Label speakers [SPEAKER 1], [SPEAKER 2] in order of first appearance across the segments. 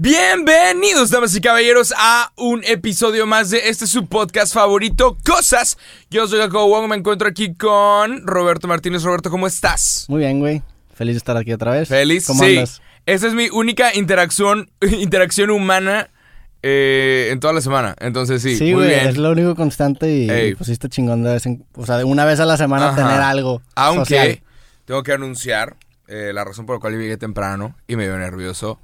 [SPEAKER 1] Bienvenidos, damas y caballeros, a un episodio más de este su podcast favorito, Cosas. Yo soy Jacobo Wong, me encuentro aquí con Roberto Martínez. Roberto, ¿cómo estás?
[SPEAKER 2] Muy bien, güey. Feliz de estar aquí otra vez.
[SPEAKER 1] ¿Feliz?
[SPEAKER 2] ¿Cómo
[SPEAKER 1] sí.
[SPEAKER 2] andas?
[SPEAKER 1] Esa es mi única interacción, interacción humana eh, en toda la semana. Entonces sí,
[SPEAKER 2] Sí,
[SPEAKER 1] muy
[SPEAKER 2] güey,
[SPEAKER 1] bien.
[SPEAKER 2] es lo único constante y
[SPEAKER 1] Ey.
[SPEAKER 2] pues sí está chingón de vez en, o sea, de una vez a la semana
[SPEAKER 1] Ajá.
[SPEAKER 2] tener algo
[SPEAKER 1] Aunque
[SPEAKER 2] social.
[SPEAKER 1] tengo que anunciar eh, la razón por la cual llegué temprano y me dio nervioso.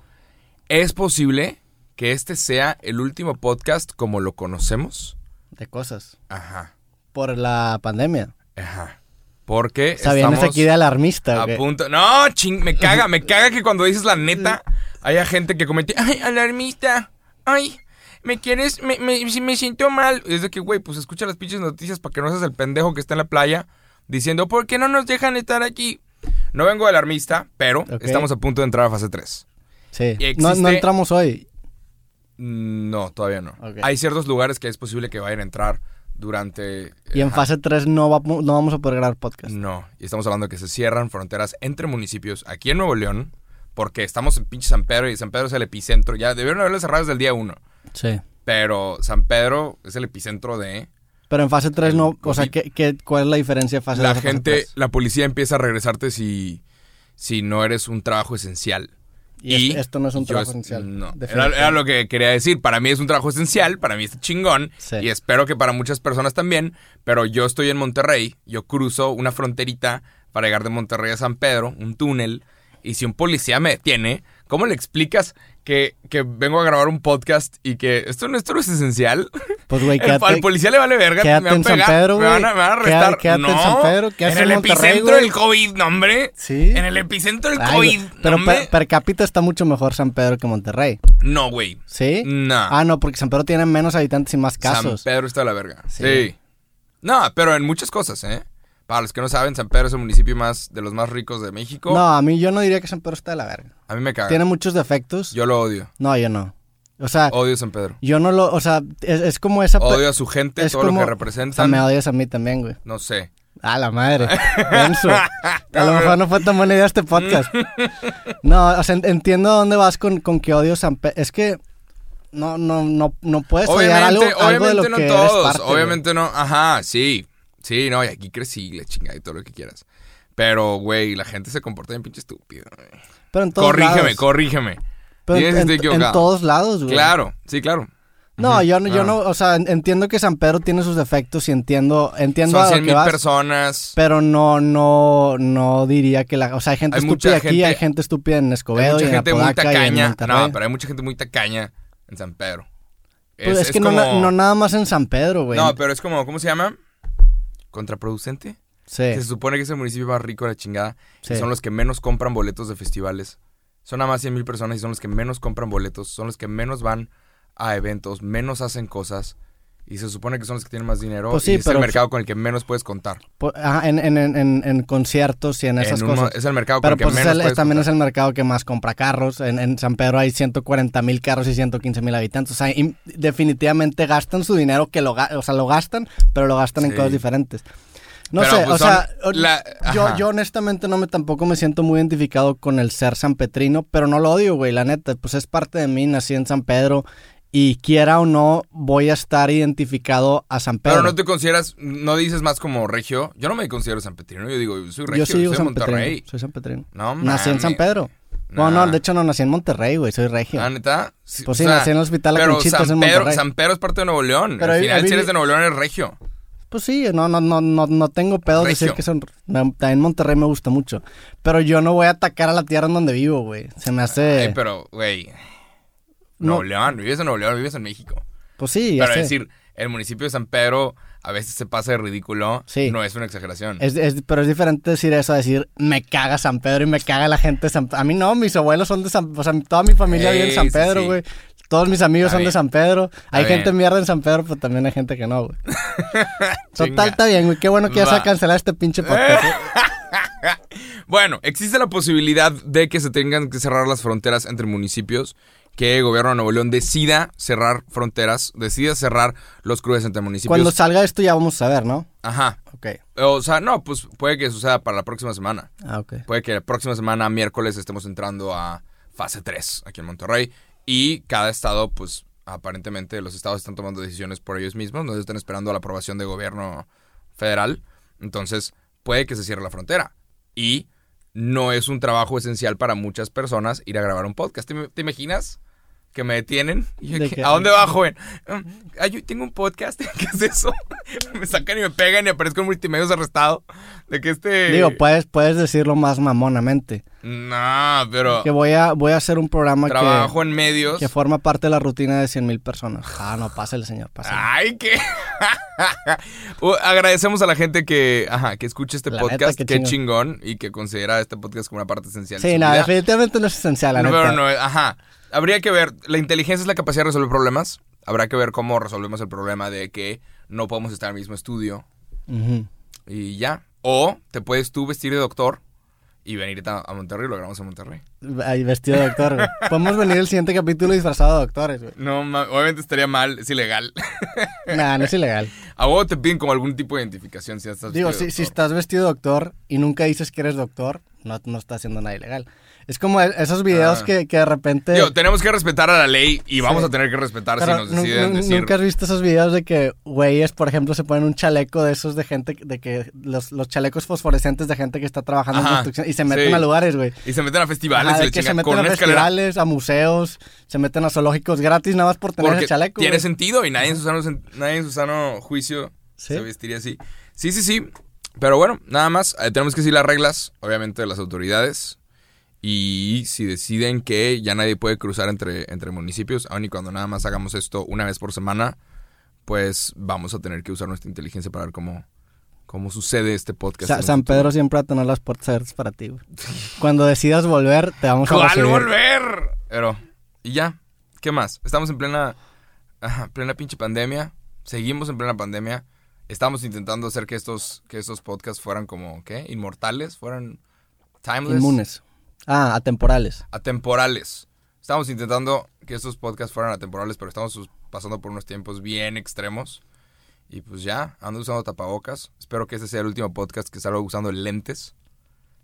[SPEAKER 1] Es posible que este sea el último podcast como lo conocemos.
[SPEAKER 2] de cosas
[SPEAKER 1] Ajá,
[SPEAKER 2] por la pandemia.
[SPEAKER 1] ajá. Porque
[SPEAKER 2] O sea, vienes
[SPEAKER 1] estamos
[SPEAKER 2] aquí de alarmista,
[SPEAKER 1] a punto. No, ching, me caga, me caga que cuando dices la neta haya gente que comete, ay, alarmista, ay, me quieres, me, me, me siento mal. Es de que, güey, pues escucha las pinches noticias para que no seas el pendejo que está en la playa diciendo, ¿por qué no nos dejan estar aquí? No vengo de alarmista, pero estamos a punto de entrar a fase 3.
[SPEAKER 2] Sí. No, entramos hoy.
[SPEAKER 1] No, todavía no. Hay ciertos lugares que es posible que vayan a entrar durante...
[SPEAKER 2] Y en
[SPEAKER 1] ajá,
[SPEAKER 2] fase 3 no, va- no vamos a poder grabar podcast.
[SPEAKER 1] No, y estamos hablando de que se cierran fronteras entre municipios aquí en Nuevo León, porque estamos en pinche San Pedro y San Pedro es el epicentro. Ya debieron haberlo cerrado desde el día uno,
[SPEAKER 2] Sí.
[SPEAKER 1] pero San Pedro es el epicentro de...
[SPEAKER 2] Pero en fase 3
[SPEAKER 1] El
[SPEAKER 2] no, o sea. ¿qué, qué, cuál es la diferencia de fase
[SPEAKER 1] La
[SPEAKER 2] 2 a fase
[SPEAKER 1] gente,
[SPEAKER 2] 3?
[SPEAKER 1] la policía empieza a regresarte si, si no eres un trabajo esencial.
[SPEAKER 2] Y es- esto no es un trabajo
[SPEAKER 1] es-
[SPEAKER 2] esencial,
[SPEAKER 1] No, era, lo que quería decir. Para mí es un trabajo esencial, para mí es chingón.
[SPEAKER 2] Sí.
[SPEAKER 1] Y espero que para muchas personas también. Pero yo estoy en Monterrey, yo cruzo una fronterita para llegar de Monterrey a San Pedro, un túnel. Y si un policía me detiene, ¿cómo le explicas que, que vengo a grabar un podcast y que esto no, esto no es esencial?
[SPEAKER 2] Pues, güey,
[SPEAKER 1] El- al
[SPEAKER 2] quédate,
[SPEAKER 1] policía le vale verga.
[SPEAKER 2] quédate
[SPEAKER 1] me van a
[SPEAKER 2] en San
[SPEAKER 1] pegar,
[SPEAKER 2] Pedro,
[SPEAKER 1] me van a, me van a
[SPEAKER 2] Quédate-
[SPEAKER 1] arrestar.
[SPEAKER 2] quédate en San Pedro, ¿qué
[SPEAKER 1] en el
[SPEAKER 2] Monterrey,
[SPEAKER 1] epicentro del COVID, no, hombre.
[SPEAKER 2] Sí.
[SPEAKER 1] En el epicentro del
[SPEAKER 2] Ay,
[SPEAKER 1] COVID.
[SPEAKER 2] Pero
[SPEAKER 1] no,
[SPEAKER 2] per, per cápita está mucho mejor San Pedro que Monterrey.
[SPEAKER 1] No, güey.
[SPEAKER 2] ¿Sí?
[SPEAKER 1] No.
[SPEAKER 2] Ah, no, porque San Pedro tiene menos habitantes y más
[SPEAKER 1] San
[SPEAKER 2] casos.
[SPEAKER 1] Pedro está de la verga. Sí.
[SPEAKER 2] Sí.
[SPEAKER 1] No, pero en muchas cosas, ¿eh? Para los que no saben, San Pedro es el municipio más de los más ricos de México.
[SPEAKER 2] No, a mí yo no diría que San Pedro está de la verga.
[SPEAKER 1] A mí me caga.
[SPEAKER 2] Tiene muchos defectos.
[SPEAKER 1] Yo lo odio.
[SPEAKER 2] No, yo no. O sea,
[SPEAKER 1] Odio San Pedro.
[SPEAKER 2] yo no lo, o sea, es, es como esa...
[SPEAKER 1] Odio a su gente,
[SPEAKER 2] es
[SPEAKER 1] todo lo que
[SPEAKER 2] O sea,
[SPEAKER 1] representan.
[SPEAKER 2] me odias a mí también, güey.
[SPEAKER 1] No sé.
[SPEAKER 2] A la madre. Denso. A lo mejor no fue tan buena idea este podcast. No, o sea, en- entiendo a dónde vas con, con que odio San Pedro. Es que no, no, no, no puedes odiar algo,
[SPEAKER 1] Obviamente,
[SPEAKER 2] algo de lo
[SPEAKER 1] obviamente no
[SPEAKER 2] que eres
[SPEAKER 1] todos.
[SPEAKER 2] güey.
[SPEAKER 1] obviamente no. Ajá, sí. Sí, no, y aquí crecí, le chingada y todo lo que quieras. Pero, güey, la gente se comporta bien pinche estúpido. güey.
[SPEAKER 2] Pero en todos
[SPEAKER 1] Corrígeme,
[SPEAKER 2] lados.
[SPEAKER 1] corrígeme.
[SPEAKER 2] Pero
[SPEAKER 1] Dime
[SPEAKER 2] en, todos lados, güey.
[SPEAKER 1] Claro, sí, claro.
[SPEAKER 2] No, yo, no- yo
[SPEAKER 1] Ah.
[SPEAKER 2] no, o sea, en- entiendo que San Pedro tiene sus defectos y entiendo, entiendo
[SPEAKER 1] Son
[SPEAKER 2] a lo
[SPEAKER 1] 100
[SPEAKER 2] que vas,
[SPEAKER 1] personas.
[SPEAKER 2] pero no, no, no diría que la, o sea, hay gente
[SPEAKER 1] Hay
[SPEAKER 2] estúpida aquí,
[SPEAKER 1] gente-
[SPEAKER 2] hay gente estúpida en
[SPEAKER 1] Hay
[SPEAKER 2] Escobedo
[SPEAKER 1] mucha
[SPEAKER 2] y en
[SPEAKER 1] gente muy
[SPEAKER 2] Apodaca y en
[SPEAKER 1] tacaña. No, pero hay mucha gente muy tacaña en San Pedro.
[SPEAKER 2] Pues es, que no,
[SPEAKER 1] como-
[SPEAKER 2] no nada más en San Pedro, güey.
[SPEAKER 1] No, pero es como, ¿cómo se llama? Contraproducente.
[SPEAKER 2] sí,
[SPEAKER 1] Se supone que es el municipio más rico de la chingada.
[SPEAKER 2] sí.
[SPEAKER 1] Y son los que menos compran boletos de festivales. Son nada más 100 mil personas y son los que menos compran boletos. Son los que menos van a eventos, menos hacen cosas. Y se supone que son los que tienen más dinero.
[SPEAKER 2] Pues sí,
[SPEAKER 1] y es
[SPEAKER 2] pero-
[SPEAKER 1] el mercado con el que menos puedes contar.
[SPEAKER 2] Po- ajá, en, en, en, en- en conciertos y en esas cosas.
[SPEAKER 1] es el mercado
[SPEAKER 2] Pero
[SPEAKER 1] con el que
[SPEAKER 2] pues es
[SPEAKER 1] menos
[SPEAKER 2] el-
[SPEAKER 1] puedes
[SPEAKER 2] también es el mercado que más compra carros. En, San Pedro hay 140 mil carros y 115 mil habitantes. O sea, definitivamente gastan su dinero, que lo, o sea, lo gastan, pero lo gastan en cosas diferentes. No
[SPEAKER 1] Pero,
[SPEAKER 2] sé,
[SPEAKER 1] pues,
[SPEAKER 2] o sea,
[SPEAKER 1] la-
[SPEAKER 2] yo, yo honestamente no me tampoco me siento muy identificado con el ser San Petrino, pero no lo odio, güey, la neta, pues es parte de mí, nací en San Pedro y quiera o no voy a estar identificado a San Pedro.
[SPEAKER 1] Pero no te consideras, no dices más como regio. Yo no me considero San Petrino. Yo digo, soy regio,
[SPEAKER 2] yo
[SPEAKER 1] soy
[SPEAKER 2] San
[SPEAKER 1] Monterrey.
[SPEAKER 2] Petrino, soy San Petrino.
[SPEAKER 1] No
[SPEAKER 2] Nací en San. Pedro.
[SPEAKER 1] Nah.
[SPEAKER 2] No, no, de hecho no nací en Monterrey, güey, soy regio.
[SPEAKER 1] ¿Ah, neta? Sí,
[SPEAKER 2] Pues
[SPEAKER 1] o
[SPEAKER 2] sí,
[SPEAKER 1] sea,
[SPEAKER 2] nací en el hospital
[SPEAKER 1] Pero San
[SPEAKER 2] en
[SPEAKER 1] Pedro,
[SPEAKER 2] Monterrey.
[SPEAKER 1] San Pedro es parte de Nuevo León.
[SPEAKER 2] Pero
[SPEAKER 1] Al final, si eres de Nuevo León, eres regio.
[SPEAKER 2] Pues sí, no, no, no, no, no tengo pedo de decir que son. También Monterrey me gusta mucho. Pero yo no voy a atacar a la tierra en donde vivo, güey. Se me hace.
[SPEAKER 1] Ay, pero, güey.
[SPEAKER 2] No.
[SPEAKER 1] Nuevo León, vives en Nuevo León, vives en México.
[SPEAKER 2] Pues sí, ya
[SPEAKER 1] Pero
[SPEAKER 2] sé.
[SPEAKER 1] decir, el municipio de San Pedro a veces se pasa de ridículo.
[SPEAKER 2] Sí.
[SPEAKER 1] No es una exageración.
[SPEAKER 2] Es, es- pero es diferente decir eso a decir me caga San Pedro y me caga la gente de San A mí no, mis abuelos son de San O sea, toda mi familia vive en San Pedro,
[SPEAKER 1] sí.
[SPEAKER 2] güey. Todos mis amigos
[SPEAKER 1] Está
[SPEAKER 2] son de. San Pedro. Hay
[SPEAKER 1] bien.
[SPEAKER 2] gente mierda en San Pedro, pero también hay gente que no, güey. Total, está bien, güey. Qué bueno que ya se va a
[SPEAKER 1] Va.
[SPEAKER 2] cancelar este pinche podcast. ¿eh?
[SPEAKER 1] Bueno, existe la posibilidad de que se tengan que cerrar las fronteras entre municipios, que el gobierno de Nuevo León decida cerrar fronteras, decida cerrar los cruces entre municipios.
[SPEAKER 2] Cuando salga esto ya vamos a ver, ¿no?
[SPEAKER 1] Ajá.
[SPEAKER 2] Ok.
[SPEAKER 1] O sea, no, pues puede que suceda para la próxima semana.
[SPEAKER 2] Ah, ok.
[SPEAKER 1] Puede que la próxima semana, miércoles, estemos entrando a fase 3 aquí en Monterrey. Y cada estado, pues aparentemente los estados están tomando decisiones por ellos mismos, no están esperando a la aprobación del gobierno federal. Entonces, puede que se cierre la frontera. Y no es un trabajo esencial para muchas personas ir a grabar un podcast. ¿Te, imaginas? Que me detienen. Y yo,
[SPEAKER 2] ¿De.
[SPEAKER 1] ¿A dónde va, joven? "Um, ay, yo tengo un podcast. ¿Qué es eso? me sacan y me pegan y aparezco en multimedios arrestado. De que este.
[SPEAKER 2] Digo, puedes, puedes decirlo más mamonamente.
[SPEAKER 1] No, pero.
[SPEAKER 2] Que voy a, voy a hacer un programa
[SPEAKER 1] Trabajo
[SPEAKER 2] que,
[SPEAKER 1] en medios.
[SPEAKER 2] que forma parte de la rutina de 100 mil personas. Ah, no, pásale, señor, pásale.
[SPEAKER 1] Ay, qué. Uh, agradecemos a la gente que, ajá, que escucha este
[SPEAKER 2] La
[SPEAKER 1] podcast.
[SPEAKER 2] neta,
[SPEAKER 1] qué
[SPEAKER 2] qué
[SPEAKER 1] chingón. Y que considera este podcast como una parte esencial. de
[SPEAKER 2] sí,
[SPEAKER 1] su
[SPEAKER 2] no,
[SPEAKER 1] vida.
[SPEAKER 2] definitivamente no es esencial, la
[SPEAKER 1] No,
[SPEAKER 2] neta.
[SPEAKER 1] pero no, ajá. Habría que ver. La inteligencia es la capacidad de resolver problemas. Habrá que ver cómo resolvemos el problema de que no podemos estar en el mismo estudio y ya. O te puedes tú vestir de doctor y venir a Monterrey lo grabamos en Monterrey.
[SPEAKER 2] Ahí vestido de doctor, güey. Podemos venir el siguiente capítulo disfrazado de doctores, güey.
[SPEAKER 1] No, obviamente estaría mal, es ilegal.
[SPEAKER 2] Nah, no es ilegal.
[SPEAKER 1] A vos te piden como algún tipo de identificación si estás
[SPEAKER 2] Digo,
[SPEAKER 1] vestido
[SPEAKER 2] si,
[SPEAKER 1] de
[SPEAKER 2] si estás vestido de doctor y nunca dices que eres doctor, no, no estás haciendo nada ilegal. Es como e- esos videos
[SPEAKER 1] Ah.
[SPEAKER 2] que, que de repente...
[SPEAKER 1] Digo, tenemos que respetar a la ley y vamos
[SPEAKER 2] Sí.
[SPEAKER 1] a tener que respetar si nos deciden decir.
[SPEAKER 2] Nunca has visto esos videos de que güeyes, por ejemplo, se ponen un chaleco de esos de gente, de que los, los chalecos fosforescentes de gente que está trabajando en construcción y se meten
[SPEAKER 1] sí.
[SPEAKER 2] a lugares, güey.
[SPEAKER 1] Y se meten a festivales
[SPEAKER 2] Ajá,
[SPEAKER 1] y
[SPEAKER 2] de que se meten a
[SPEAKER 1] escalera.
[SPEAKER 2] festivales, a museos, se meten a zoológicos gratis nada más por tener
[SPEAKER 1] Porque
[SPEAKER 2] ese chaleco.
[SPEAKER 1] tiene sentido y nadie en su sano, nadie en su sano juicio
[SPEAKER 2] ¿Sí?
[SPEAKER 1] se vestiría así. Sí, sí, sí. Pero bueno, nada más. eh, tenemos que seguir las reglas, obviamente, de las autoridades. Y si deciden que ya nadie puede cruzar entre, entre municipios, aun y cuando nada más hagamos esto una vez por semana, pues vamos a tener que usar nuestra inteligencia para ver cómo, cómo sucede este podcast.
[SPEAKER 2] Sa- San. Pedro siempre va a tener las puertas abiertas para ti, güey. Cuando decidas volver, te vamos a
[SPEAKER 1] ¿Cuál volver? Pero, y ya, ¿qué más? Estamos en plena, ajá, plena pinche pandemia. Seguimos en plena pandemia. Estamos intentando hacer que estos, que estos podcasts fueran como, ¿qué? Inmortales, fueran timeless.
[SPEAKER 2] Inmunes. Ah, atemporales.
[SPEAKER 1] Atemporales. Estamos intentando que estos podcasts fueran atemporales, pero estamos pasando por unos tiempos bien extremos. Y pues ya, ando usando tapabocas. Espero que este sea el último podcast que salga usando lentes.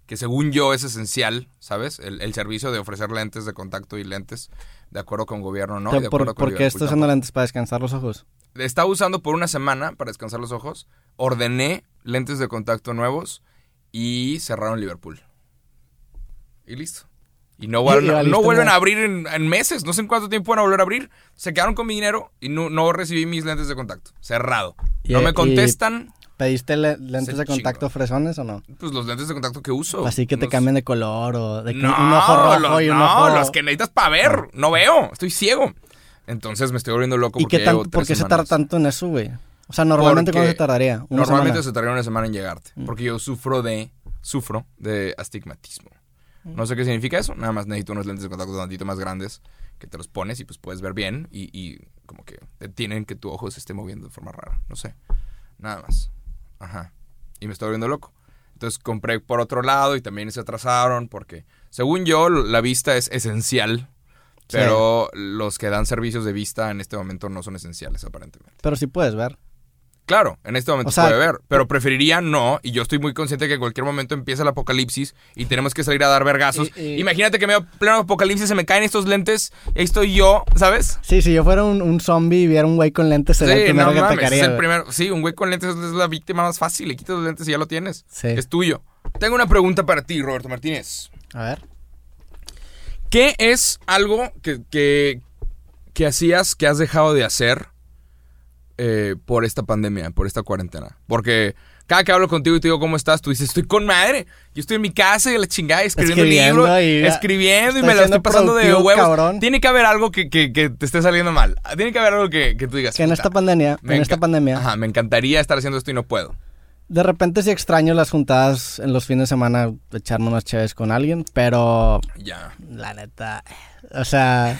[SPEAKER 1] Que según yo es esencial, ¿sabes? El, el servicio de ofrecer lentes de contacto y lentes de acuerdo con gobierno, ¿no? Y de
[SPEAKER 2] ¿Por,
[SPEAKER 1] acuerdo con
[SPEAKER 2] ¿por qué estás usando lentes para descansar los ojos?
[SPEAKER 1] Estaba usando por una semana para descansar los ojos. Ordené lentes de contacto nuevos y cerraron Liverpool. Y listo. Y no,
[SPEAKER 2] Y-
[SPEAKER 1] vuelven- no
[SPEAKER 2] valiste
[SPEAKER 1] vuelven a abrir en, en meses. No sé en cuánto tiempo van a volver a abrir. Se quedaron con mi dinero y no, no recibí mis lentes de contacto. Cerrado.
[SPEAKER 2] Y-
[SPEAKER 1] no me
[SPEAKER 2] y-
[SPEAKER 1] contestan.
[SPEAKER 2] ¿Pediste le- lentes
[SPEAKER 1] Se
[SPEAKER 2] de contacto fresones o no?
[SPEAKER 1] Pues los lentes de contacto que uso.
[SPEAKER 2] Así que te cambien de color o de que
[SPEAKER 1] No,
[SPEAKER 2] un ojo rojo
[SPEAKER 1] los,
[SPEAKER 2] y un
[SPEAKER 1] no,
[SPEAKER 2] ojo...
[SPEAKER 1] los que necesitas para ver. No veo. Estoy ciego. Entonces me estoy volviendo loco
[SPEAKER 2] ¿Y
[SPEAKER 1] porque
[SPEAKER 2] qué tan, por qué se tarda tanto en eso, güey? O sea, normalmente ¿cuánto se tardaría? Una
[SPEAKER 1] Normalmente
[SPEAKER 2] semana.
[SPEAKER 1] se tardaría una semana en llegarte.
[SPEAKER 2] Mm.
[SPEAKER 1] Porque yo sufro de. Sufro de astigmatismo. No sé qué significa eso. Nada más necesito unos lentes de contacto tantito más grandes que te los pones y pues puedes ver bien. Y, y como que detienen que tu ojo se esté moviendo de forma rara. No sé. Nada más. Ajá. Y me estoy volviendo loco. Entonces compré por otro lado y también se atrasaron porque, según yo, la vista es esencial.
[SPEAKER 2] Sí.
[SPEAKER 1] Pero los que dan servicios de vista en este momento no son esenciales, aparentemente.
[SPEAKER 2] Pero sí puedes ver.
[SPEAKER 1] Claro, en este momento
[SPEAKER 2] O sea,
[SPEAKER 1] puede ver, pero preferiría no, y yo estoy muy consciente de que en cualquier momento empieza el apocalipsis y tenemos que salir a dar vergazos. Imagínate que medio pleno apocalipsis se me caen estos lentes ahí estoy yo, ¿sabes?
[SPEAKER 2] Sí, si yo fuera un, un zombie y viera un güey con lentes, sería el primero
[SPEAKER 1] no
[SPEAKER 2] que
[SPEAKER 1] mames,
[SPEAKER 2] atacaría.
[SPEAKER 1] es el
[SPEAKER 2] güey.
[SPEAKER 1] primero. Sí, un güey con lentes es la víctima más fácil, le quitas los lentes y ya lo tienes.
[SPEAKER 2] Sí.
[SPEAKER 1] Es tuyo. Tengo una pregunta para ti, Roberto Martínez.
[SPEAKER 2] A ver.
[SPEAKER 1] ¿Qué es algo que, que, que hacías, que has dejado de hacer eh, por esta pandemia, por esta cuarentena? Porque cada que hablo contigo y te digo cómo estás, tú dices, estoy con madre. Yo estoy en mi casa y la chingada, escribiendo,
[SPEAKER 2] Escribiendo
[SPEAKER 1] libros,
[SPEAKER 2] y-
[SPEAKER 1] escribiendo y me la estoy pasando de huevos.
[SPEAKER 2] cabrón.
[SPEAKER 1] Tiene que haber algo que, que- que te esté saliendo mal. Tiene que haber algo que, que tú digas.
[SPEAKER 2] Que en
[SPEAKER 1] "Puta,
[SPEAKER 2] esta pandemia, en esta pandemia,
[SPEAKER 1] Ajá, me encantaría estar haciendo esto y no puedo.
[SPEAKER 2] de repente sí extraño las juntadas en los fines de semana, echarme unas chaves con alguien, pero
[SPEAKER 1] Ya.
[SPEAKER 2] la neta, o sea,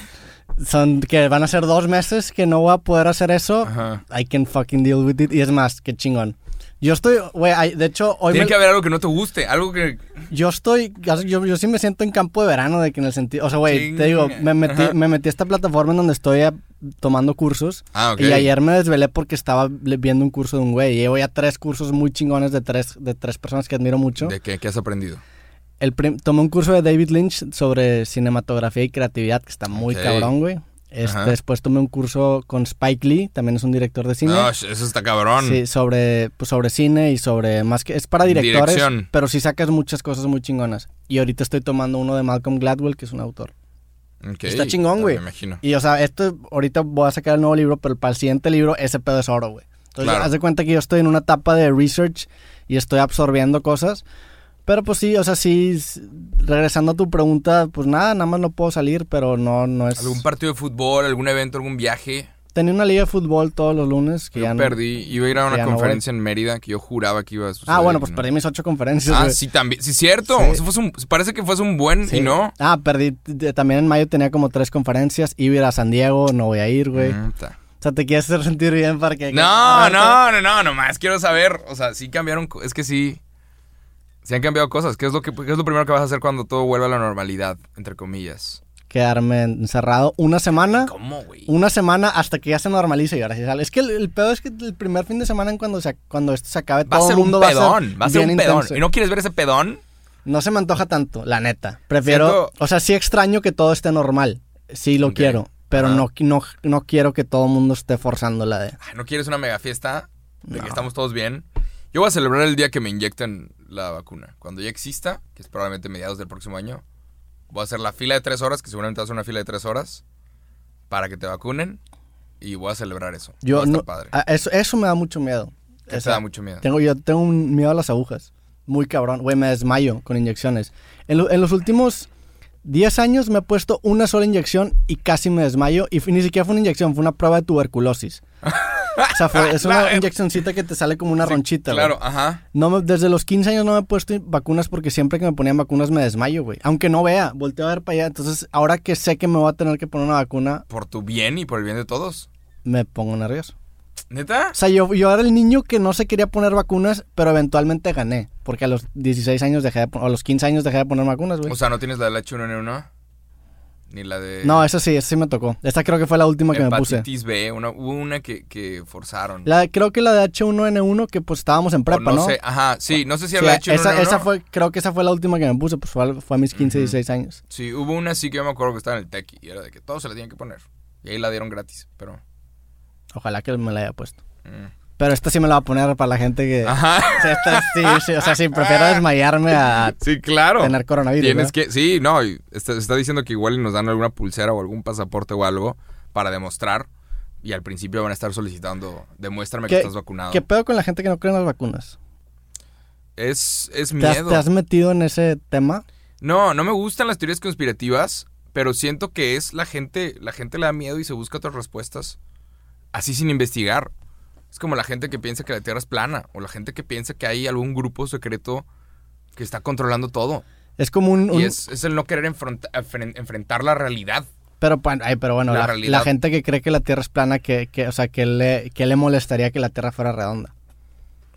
[SPEAKER 2] son que van a ser dos meses que no voy a poder hacer eso.
[SPEAKER 1] Ajá.
[SPEAKER 2] I can fucking deal with it. Y es más, qué chingón. Yo estoy, güey, de hecho, hoy
[SPEAKER 1] Tiene
[SPEAKER 2] me-
[SPEAKER 1] que haber algo que no te guste, algo que...
[SPEAKER 2] yo estoy, yo, yo sí me siento en campo de verano, de que en el sentido, o sea, güey, te digo, me metí,
[SPEAKER 1] Ajá.
[SPEAKER 2] me metí a esta plataforma en donde estoy eh, tomando cursos.
[SPEAKER 1] Ah, ok.
[SPEAKER 2] Y ayer me desvelé porque estaba viendo un curso de un güey. Llevo ya tres cursos muy chingones de tres, de tres personas que admiro mucho.
[SPEAKER 1] ¿De qué, qué has aprendido?
[SPEAKER 2] El tomé un curso de David Lynch sobre cinematografía y creatividad, que está muy
[SPEAKER 1] Ok.
[SPEAKER 2] cabrón, güey. Este,
[SPEAKER 1] Ajá.
[SPEAKER 2] después tomé un curso con Spike Lee, también es un director de cine.
[SPEAKER 1] No, eso está cabrón.
[SPEAKER 2] Sí, sobre, pues, sobre cine y sobre más que es para directores,
[SPEAKER 1] Dirección.
[SPEAKER 2] pero sí sacas muchas cosas muy chingonas. Y ahorita estoy tomando uno de Malcolm Gladwell, que es un autor.
[SPEAKER 1] Ok,
[SPEAKER 2] Está chingón, güey.
[SPEAKER 1] Me imagino.
[SPEAKER 2] Y o sea, esto ahorita voy a sacar el nuevo libro, pero para el siguiente libro ese pedo es oro, güey. Entonces,
[SPEAKER 1] Claro.
[SPEAKER 2] haz de cuenta que yo estoy en una etapa de research y estoy absorbiendo cosas. Pero pues sí, o sea, sí, regresando a tu pregunta, pues nada, nada más no puedo salir, pero no, no es...
[SPEAKER 1] ¿Algún partido de fútbol, algún evento, algún viaje?
[SPEAKER 2] Tenía una liga de fútbol todos los lunes que
[SPEAKER 1] Yo
[SPEAKER 2] ya no...
[SPEAKER 1] perdí. Iba a ir a
[SPEAKER 2] que
[SPEAKER 1] una
[SPEAKER 2] no
[SPEAKER 1] conferencia en Mérida que yo juraba que iba a suceder.
[SPEAKER 2] Ah, bueno, pues
[SPEAKER 1] no.
[SPEAKER 2] perdí mis ocho conferencias,
[SPEAKER 1] Ah, sí, también. Sí, cierto.
[SPEAKER 2] Sí.
[SPEAKER 1] O sea, fuese un- parece que fuese un buen
[SPEAKER 2] Sí.
[SPEAKER 1] y no.
[SPEAKER 2] Ah, perdí. También en mayo tenía como tres conferencias. Iba a ir a San Diego, no voy a ir, güey.
[SPEAKER 1] Mm.
[SPEAKER 2] O sea, te quieres hacer sentir bien para que...
[SPEAKER 1] No,
[SPEAKER 2] Ah,
[SPEAKER 1] no, no, no, nomás quiero saber. O sea, sí cambiaron. Es que sí. Sí han cambiado cosas. ¿Qué es lo, que, qué es lo primero que vas a hacer cuando todo vuelva a la normalidad? Entre comillas.
[SPEAKER 2] Quedarme encerrado una semana.
[SPEAKER 1] ¿Cómo, güey?
[SPEAKER 2] Una semana hasta que ya se normalice y ahora sí sale. Es que el, el pedo es que el primer fin de semana en cuando, se, cuando esto se acabe,
[SPEAKER 1] Va a
[SPEAKER 2] todo
[SPEAKER 1] ser
[SPEAKER 2] el
[SPEAKER 1] un
[SPEAKER 2] mundo
[SPEAKER 1] pedón. Va a ser
[SPEAKER 2] bien
[SPEAKER 1] un pedón. ¿Y no quieres ver ese pedón?
[SPEAKER 2] No se me antoja tanto, la neta. Prefiero...
[SPEAKER 1] Siento-
[SPEAKER 2] O sea, sí extraño que todo esté normal. Sí lo quiero. Pero no, no, no quiero que todo el mundo esté forzando la de...
[SPEAKER 1] Ay, ¿No quieres una mega fiesta? De
[SPEAKER 2] No.
[SPEAKER 1] que estamos todos bien. Yo voy a celebrar el día que me inyecten la vacuna. Cuando ya exista, que es probablemente mediados del próximo año, voy a hacer la fila de tres horas, que seguramente va a ser una fila de tres horas, para que te vacunen. Y voy a celebrar eso.
[SPEAKER 2] Yo
[SPEAKER 1] Va a estar
[SPEAKER 2] no,
[SPEAKER 1] padre.
[SPEAKER 2] a- eso, eso me da mucho miedo.
[SPEAKER 1] ¿Qué te
[SPEAKER 2] Esa-
[SPEAKER 1] da mucho miedo?
[SPEAKER 2] Tengo, yo tengo un miedo a las agujas. Muy cabrón. Güey, me desmayo con inyecciones. En, lo- en los últimos 10 años me he puesto una sola inyección y casi me desmayo. Y ni siquiera fue una inyección, fue una prueba de tuberculosis. o sea, fue- es una inyeccioncita que te sale como una
[SPEAKER 1] Sí,
[SPEAKER 2] ronchita.
[SPEAKER 1] Claro, ajá.
[SPEAKER 2] No me- desde los 15 años no me he puesto vacunas porque siempre que me ponían vacunas me desmayo, güey. Aunque no vea, volteo a ver para allá. Entonces, ahora que sé que me voy a tener que poner una vacuna,
[SPEAKER 1] Por tu bien y por el bien de todos.
[SPEAKER 2] me pongo nervioso.
[SPEAKER 1] ¿Neta?
[SPEAKER 2] O sea, yo, yo era el niño que no se quería poner vacunas, pero eventualmente gané. Porque a los 16 años dejé de pon- o a los 15 años dejé de poner vacunas, güey.
[SPEAKER 1] O sea, ¿no tienes la del H1N1? Ni la de...
[SPEAKER 2] no, esa sí, esa sí me tocó. Esta creo que fue la última que me puse.
[SPEAKER 1] B. Una, hubo una que, que forzaron.
[SPEAKER 2] La, creo que la de H1N1, que pues estábamos en
[SPEAKER 1] O
[SPEAKER 2] prepa, ¿no?
[SPEAKER 1] sé, ajá, sí, no sé si
[SPEAKER 2] Sí,
[SPEAKER 1] había H1N1.
[SPEAKER 2] esa, esa fue, creo que esa fue la última que me puse, pues fue, a mis 15,
[SPEAKER 1] Ujú.
[SPEAKER 2] 16 años.
[SPEAKER 1] Sí, hubo una sí que yo me acuerdo que estaba en el TEC y era de que todos se la tenían que poner. Y ahí la dieron gratis, pero...
[SPEAKER 2] Ojalá que me la haya puesto.
[SPEAKER 1] mm.
[SPEAKER 2] Pero esta sí me la va a poner para la gente que...
[SPEAKER 1] Ajá.
[SPEAKER 2] O sea, esta sí, sí, o sea, sí, prefiero desmayarme a
[SPEAKER 1] Sí, claro.
[SPEAKER 2] tener coronavirus.
[SPEAKER 1] Tienes que... Sí, no, está, está diciendo que igual nos dan alguna pulsera o algún pasaporte o algo para demostrar. Y al principio van a estar solicitando, demuéstrame que
[SPEAKER 2] ¿Qué-
[SPEAKER 1] estás vacunado.
[SPEAKER 2] ¿Qué pedo con la gente que no cree en las vacunas?
[SPEAKER 1] Es, es
[SPEAKER 2] ¿Te has,
[SPEAKER 1] miedo.
[SPEAKER 2] te has metido en ese tema?
[SPEAKER 1] No, no me gustan las teorías conspirativas, pero siento que es la gente, la gente le da miedo y se busca otras respuestas. Así sin investigar. Es como la gente que piensa que la Tierra es plana, o la gente que piensa que hay algún grupo secreto que está controlando todo.
[SPEAKER 2] Es como un... un-
[SPEAKER 1] Y es, es el no querer enfrenta- enfren- enfrentar la realidad.
[SPEAKER 2] Pero, ay, pero bueno,
[SPEAKER 1] La
[SPEAKER 2] la,
[SPEAKER 1] realidad.
[SPEAKER 2] la gente que cree que la Tierra es plana, que, que, o sea, que le, que le molestaría que la Tierra fuera redonda.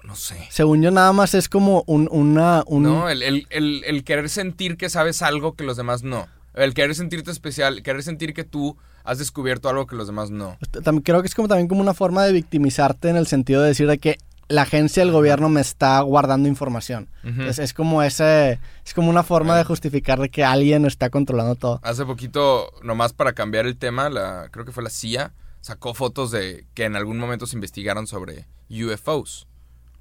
[SPEAKER 1] No sé.
[SPEAKER 2] Según yo, nada más es como un, una... Un,
[SPEAKER 1] No, el, el- el- el querer sentir que sabes algo que los demás no. El querer sentirte especial, el querer sentir que tú has descubierto algo que los demás no.
[SPEAKER 2] Tam- creo que es como también como una forma de victimizarte en el sentido de decir de que la agencia del gobierno me está guardando información. Es, es como ese... Es como una forma de justificar de que alguien está controlando todo.
[SPEAKER 1] Hace poquito, nomás para cambiar el tema, la, creo que fue la CIA, sacó fotos de que en algún momento se investigaron sobre UFOs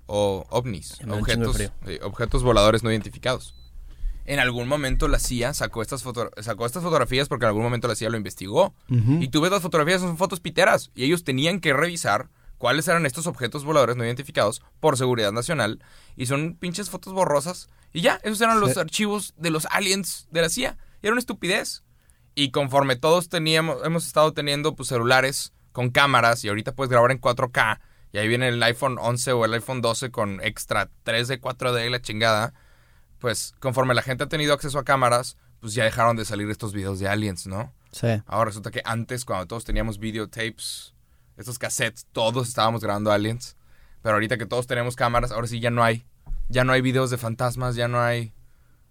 [SPEAKER 1] o ovnis, objetos, sí, objetos voladores no identificados. En algún momento la CIA sacó estas, foto- sacó estas fotografías porque en algún momento la CIA lo investigó. Y tú ves las fotografías, son fotos piteras. Y ellos tenían que revisar cuáles eran estos objetos voladores no identificados por seguridad nacional. Y son pinches fotos borrosas. Y ya, esos eran los
[SPEAKER 2] Sí.
[SPEAKER 1] archivos de los aliens de la CIA. Y era una estupidez. Y conforme todos teníamos, hemos estado teniendo pues, celulares con cámaras y ahorita puedes grabar en 4K. Y ahí viene el iPhone 11 o el iPhone 12 con extra 3D, 4D y la chingada. Pues conforme la gente ha tenido acceso a cámaras, pues ya dejaron de salir estos videos de aliens, ¿no?
[SPEAKER 2] Sí.
[SPEAKER 1] Ahora resulta que antes, cuando todos teníamos videotapes, estos cassettes, todos estábamos grabando aliens. Pero ahorita que todos tenemos cámaras, ahora sí ya no hay. Ya no hay videos de fantasmas, ya no hay.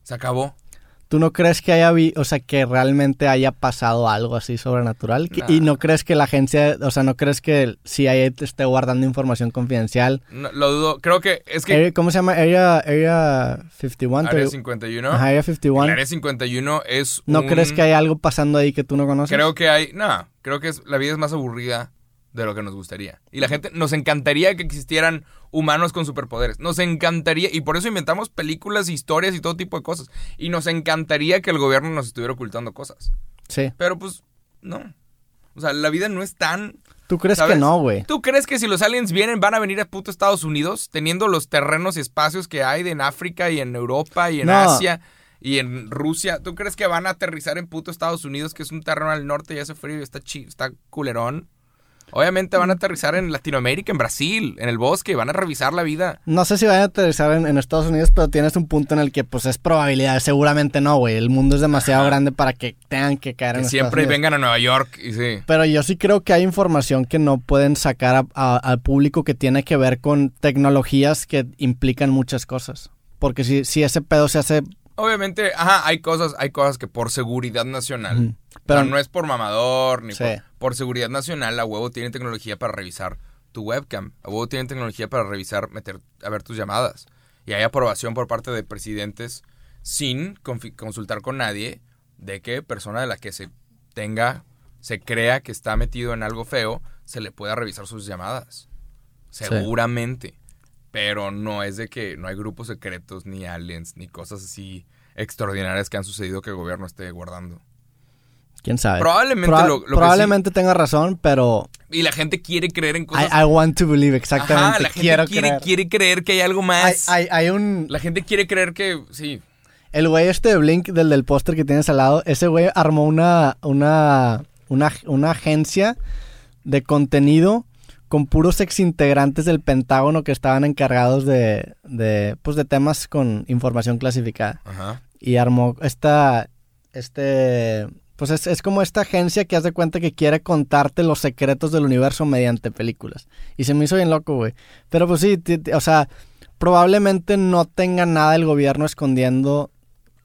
[SPEAKER 1] Se acabó.
[SPEAKER 2] ¿Tú no crees que haya, vi- o sea, que realmente haya pasado algo así sobrenatural? ¿Y no crees que la agencia, o sea, no crees que el CIA esté guardando información confidencial?
[SPEAKER 1] No, lo dudo. Creo que es que
[SPEAKER 2] Area- ¿Cómo se llama? Area, Area 51.
[SPEAKER 1] Área
[SPEAKER 2] pero-
[SPEAKER 1] 51.
[SPEAKER 2] Ajá, Area
[SPEAKER 1] El
[SPEAKER 2] 51.
[SPEAKER 1] Área 51 es
[SPEAKER 2] ¿No
[SPEAKER 1] un-
[SPEAKER 2] crees que hay algo pasando ahí que tú no conoces?
[SPEAKER 1] Creo que hay... No, creo que es, la vida es más aburrida de lo que nos gustaría. Y la gente... Nos encantaría que existieran humanos con superpoderes. Nos encantaría... Y por eso inventamos películas, historias y todo tipo de cosas. Y nos encantaría que el gobierno nos estuviera ocultando cosas.
[SPEAKER 2] Sí.
[SPEAKER 1] Pero pues, no. O sea, la vida no es tan...
[SPEAKER 2] ¿Tú crees
[SPEAKER 1] ¿Sabes?
[SPEAKER 2] que no, güey?
[SPEAKER 1] ¿Tú crees que si los aliens vienen van a venir a puto Estados Unidos teniendo los terrenos y espacios que hay en África y en Europa y en
[SPEAKER 2] No.
[SPEAKER 1] Asia y en Rusia? ¿Tú crees que van a aterrizar en puto Estados Unidos que es un terreno al norte y hace frío y está chi está culerón? Obviamente van a aterrizar en Latinoamérica, en Brasil, en el bosque, van a revisar la vida.
[SPEAKER 2] No sé si vayan a aterrizar en, en Estados Unidos, pero tienes un punto en el que, pues, es probabilidad. Seguramente no, güey. El mundo es demasiado
[SPEAKER 1] Ajá.
[SPEAKER 2] grande para que tengan que caer en
[SPEAKER 1] Que
[SPEAKER 2] Estados
[SPEAKER 1] siempre
[SPEAKER 2] Unidos.
[SPEAKER 1] vengan a Nueva York y sí.
[SPEAKER 2] Pero yo sí creo que hay información que no pueden sacar a- a- al público que tiene que ver con tecnologías que implican muchas cosas. Porque si, si ese pedo se hace...
[SPEAKER 1] Obviamente, ajá, hay cosas, hay cosas que por seguridad nacional. Pero no es por mamador, ni
[SPEAKER 2] Sí.
[SPEAKER 1] por, por seguridad nacional. La huevo tiene tecnología para revisar tu webcam. La huevo tiene tecnología para revisar, meter, a ver tus llamadas. Y hay aprobación por parte de presidentes sin consultar con nadie de que persona de la que se tenga, se crea que está metido en algo feo, se le pueda revisar sus llamadas. Seguramente. Pero no es de que no hay grupos secretos, ni aliens, ni cosas así extraordinarias que han sucedido que el gobierno esté guardando.
[SPEAKER 2] ¿Quién sabe?
[SPEAKER 1] Probablemente
[SPEAKER 2] Proba-
[SPEAKER 1] lo, lo que
[SPEAKER 2] probablemente tenga razón, pero
[SPEAKER 1] y la gente quiere creer en
[SPEAKER 2] I,
[SPEAKER 1] cosas.
[SPEAKER 2] I want to believe, exactamente.
[SPEAKER 1] Ajá, la gente
[SPEAKER 2] Quiero
[SPEAKER 1] quiere,
[SPEAKER 2] creer.
[SPEAKER 1] quiere creer que hay algo
[SPEAKER 2] Hay,
[SPEAKER 1] más.
[SPEAKER 2] hay- hay un...
[SPEAKER 1] La gente quiere creer que sí.
[SPEAKER 2] El güey este de Blink, del del póster que tienes al lado, ese güey armó una, una, una, una agencia de contenido con puros exintegrantes del Pentágono que estaban encargados de, de, pues de temas con información clasificada.
[SPEAKER 1] Ajá.
[SPEAKER 2] Y armó esta, este, pues es, es como esta agencia que haz de cuenta que quiere contarte los secretos del universo mediante películas. Y se me hizo bien loco, güey. Pero pues sí, o sea, probablemente no tenga nada el gobierno escondiendo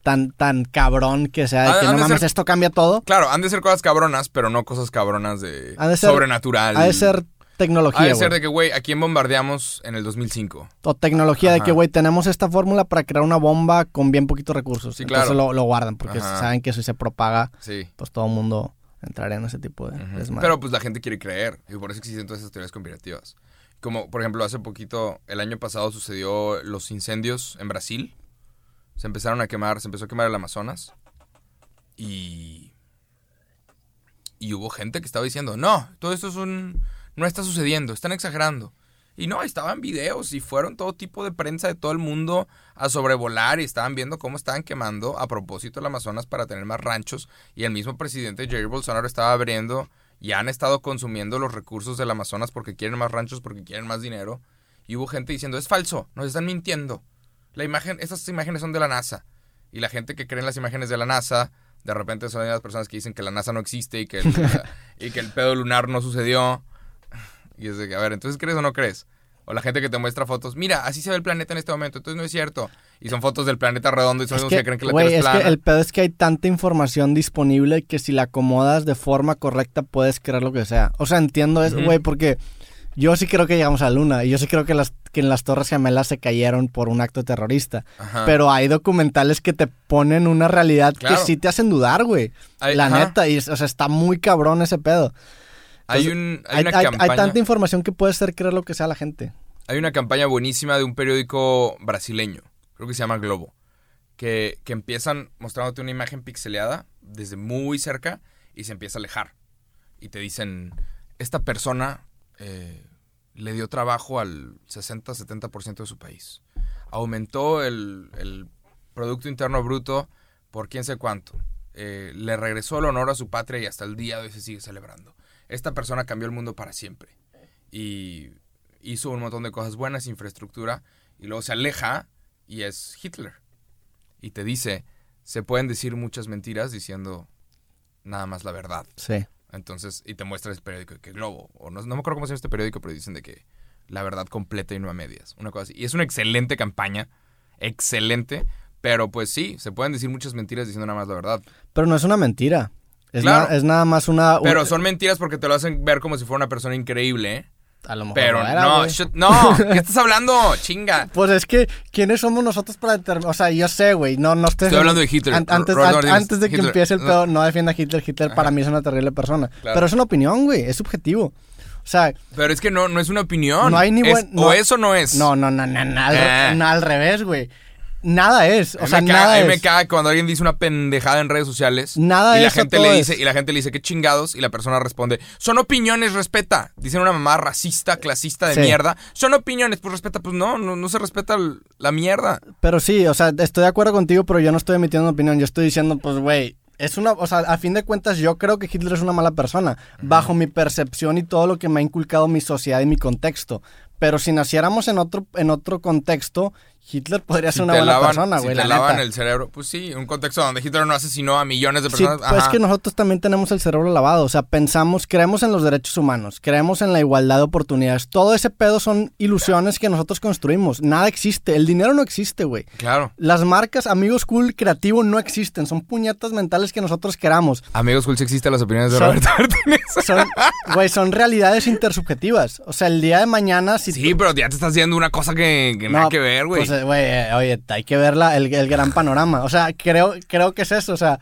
[SPEAKER 2] tan, tan cabrón que sea de que
[SPEAKER 1] han
[SPEAKER 2] no
[SPEAKER 1] de
[SPEAKER 2] mames,
[SPEAKER 1] ser-
[SPEAKER 2] esto cambia todo.
[SPEAKER 1] Claro, han de ser cosas cabronas, pero no cosas cabronas de
[SPEAKER 2] Ha de ser-
[SPEAKER 1] sobrenatural.
[SPEAKER 2] Ha de ser Tecnología,
[SPEAKER 1] de ser
[SPEAKER 2] güey.
[SPEAKER 1] de que, güey, ¿a quién bombardeamos en el 2005?
[SPEAKER 2] O tecnología de que, güey, tenemos esta fórmula para crear una bomba con bien poquitos recursos.
[SPEAKER 1] Sí,
[SPEAKER 2] Entonces
[SPEAKER 1] claro.
[SPEAKER 2] lo, lo guardan porque
[SPEAKER 1] Ajá.
[SPEAKER 2] saben que si se propaga,
[SPEAKER 1] Sí.
[SPEAKER 2] pues todo el mundo entraría en ese tipo de
[SPEAKER 1] Ujú.
[SPEAKER 2] desmadre.
[SPEAKER 1] Pero pues la gente quiere creer y por eso existen todas esas teorías conspirativas. Como por ejemplo hace poquito, el año pasado sucedió los incendios en Brasil. Se empezaron a quemar, se empezó a quemar el Amazonas. Y... Y hubo gente que estaba diciendo, no, todo esto es un... No está sucediendo, están exagerando. Y no, estaban videos y fueron todo tipo de prensa de todo el mundo a sobrevolar y estaban viendo cómo estaban quemando a propósito el Amazonas para tener más ranchos. Y el mismo presidente Jair Bolsonaro estaba abriendo y han estado consumiendo los recursos del Amazonas porque quieren más ranchos, porque quieren más dinero. Y hubo gente diciendo, es falso, nos están mintiendo. La imagen, estas imágenes son de la NASA. Y la gente que cree en las imágenes de la NASA, de repente son las personas que dicen que la NASA no existe y que el, y que el pedo lunar no sucedió. Y es de que, a ver, entonces crees o no crees. O la gente que te muestra fotos, mira, así se ve el planeta en este momento, entonces no es cierto. Y son fotos del planeta redondo y son los
[SPEAKER 2] que,
[SPEAKER 1] que creen que la
[SPEAKER 2] güey,
[SPEAKER 1] Tierra es plana.
[SPEAKER 2] que el pedo es que hay tanta información disponible que si la acomodas de forma correcta puedes creer lo que sea. O sea, entiendo eso, güey, porque yo sí creo que llegamos a la luna y yo sí creo que las, que en las Torres Gemelas se cayeron por un acto terrorista.
[SPEAKER 1] Ajá.
[SPEAKER 2] Pero hay documentales que te ponen una realidad
[SPEAKER 1] Claro.
[SPEAKER 2] que sí te hacen dudar, güey. La
[SPEAKER 1] ajá.
[SPEAKER 2] neta, y, o sea, está muy cabrón ese pedo.
[SPEAKER 1] Hay,
[SPEAKER 2] Entonces,
[SPEAKER 1] un, hay,
[SPEAKER 2] Hay,
[SPEAKER 1] una
[SPEAKER 2] hay-
[SPEAKER 1] campaña.
[SPEAKER 2] hay tanta información que puede hacer creer lo que sea la gente.
[SPEAKER 1] Hay una campaña buenísima de un periódico brasileño, creo que se llama Globo, que, que empiezan mostrándote una imagen pixeleada desde muy cerca y se empieza a alejar. Y te dicen, esta persona eh, le dio trabajo al 60-70% de su país. Aumentó el, el Producto Interno Bruto por quién sé cuánto. Eh, le regresó el honor a su patria y hasta el día de hoy se sigue celebrando. Esta persona cambió el mundo para siempre. Y hizo un montón de cosas buenas, infraestructura, y luego se aleja y es Hitler. Y te dice, se pueden decir muchas mentiras diciendo nada más la verdad.
[SPEAKER 2] Sí.
[SPEAKER 1] Entonces, y te muestra el periódico que Globo, o no, no me acuerdo cómo se llama este periódico, pero dicen de que la verdad completa y no a medias, una cosa así. Y es una excelente campaña, excelente, Pero pues sí, se pueden decir muchas mentiras diciendo nada más la verdad.
[SPEAKER 2] Pero no es una mentira. Es,
[SPEAKER 1] Claro.
[SPEAKER 2] na- es nada más una...
[SPEAKER 1] Pero son mentiras porque te lo hacen ver como si fuera una persona increíble, ¿eh?
[SPEAKER 2] A lo mejor
[SPEAKER 1] Pero
[SPEAKER 2] era,
[SPEAKER 1] no, no, ¿qué estás hablando? Chinga.
[SPEAKER 2] Pues es que, ¿quiénes somos nosotros para determinar? O sea, yo sé, güey, no, no estoy...
[SPEAKER 1] Estoy hablando de Hitler,
[SPEAKER 2] An- antes, an- antes de que
[SPEAKER 1] Hitler.
[SPEAKER 2] empiece el pedo, no defienda a Hitler. Hitler para mí es una terrible persona.
[SPEAKER 1] Claro.
[SPEAKER 2] Pero es una opinión, güey, es subjetivo. O sea,
[SPEAKER 1] Pero es que no, no es una opinión.
[SPEAKER 2] No hay ni
[SPEAKER 1] Es-
[SPEAKER 2] buen- no-
[SPEAKER 1] O eso no es.
[SPEAKER 2] no, no, no, no, no, al,
[SPEAKER 1] Eh.
[SPEAKER 2] no, al revés, güey. Nada es, o sea,
[SPEAKER 1] me caga,
[SPEAKER 2] nada
[SPEAKER 1] a mí me
[SPEAKER 2] es.
[SPEAKER 1] caga cuando alguien dice una pendejada en redes sociales.
[SPEAKER 2] Nada
[SPEAKER 1] y la
[SPEAKER 2] es
[SPEAKER 1] gente le
[SPEAKER 2] es.
[SPEAKER 1] dice Y la gente le dice, qué chingados. Y la persona responde, son opiniones, respeta. Dicen una mamá racista, clasista de
[SPEAKER 2] Sí.
[SPEAKER 1] mierda. Son opiniones, pues respeta. Pues no, no, no se respeta la mierda.
[SPEAKER 2] Pero sí, o sea, estoy de acuerdo contigo, pero yo no estoy emitiendo una opinión. Yo estoy diciendo, pues, güey, es una, o sea, a fin de cuentas, yo creo que Hitler es una mala persona, bajo mi percepción y todo lo que me ha inculcado mi sociedad y mi contexto. Pero si naciéramos en otro, en otro contexto, Hitler podría ser
[SPEAKER 1] Si
[SPEAKER 2] una buena
[SPEAKER 1] lavan,
[SPEAKER 2] persona,
[SPEAKER 1] si
[SPEAKER 2] güey,
[SPEAKER 1] te
[SPEAKER 2] la
[SPEAKER 1] lavan
[SPEAKER 2] neta.
[SPEAKER 1] el cerebro. Pues sí, un contexto donde Hitler no asesinó a millones de
[SPEAKER 2] Sí,
[SPEAKER 1] personas.
[SPEAKER 2] pues es que nosotros también tenemos el cerebro lavado, o sea, pensamos, creemos en los derechos humanos, creemos en la igualdad de oportunidades. Todo ese pedo son ilusiones que nosotros construimos. Nada existe, el dinero no existe, güey.
[SPEAKER 1] Claro.
[SPEAKER 2] Las marcas Amigos Cool Creativo no existen, son puñetas mentales que nosotros queramos.
[SPEAKER 1] Amigos, Jules, existen las opiniones de
[SPEAKER 2] Son-
[SPEAKER 1] Roberto Martínez.
[SPEAKER 2] Son, güey, son realidades intersubjetivas. O sea, el día de mañana, si
[SPEAKER 1] Sí,
[SPEAKER 2] tú-
[SPEAKER 1] pero ya te estás haciendo una cosa que, que
[SPEAKER 2] No,
[SPEAKER 1] nada que ver, güey.
[SPEAKER 2] pues, güey, eh, oye, hay que ver la- el, el gran panorama. O sea, creo, creo que es eso. O sea,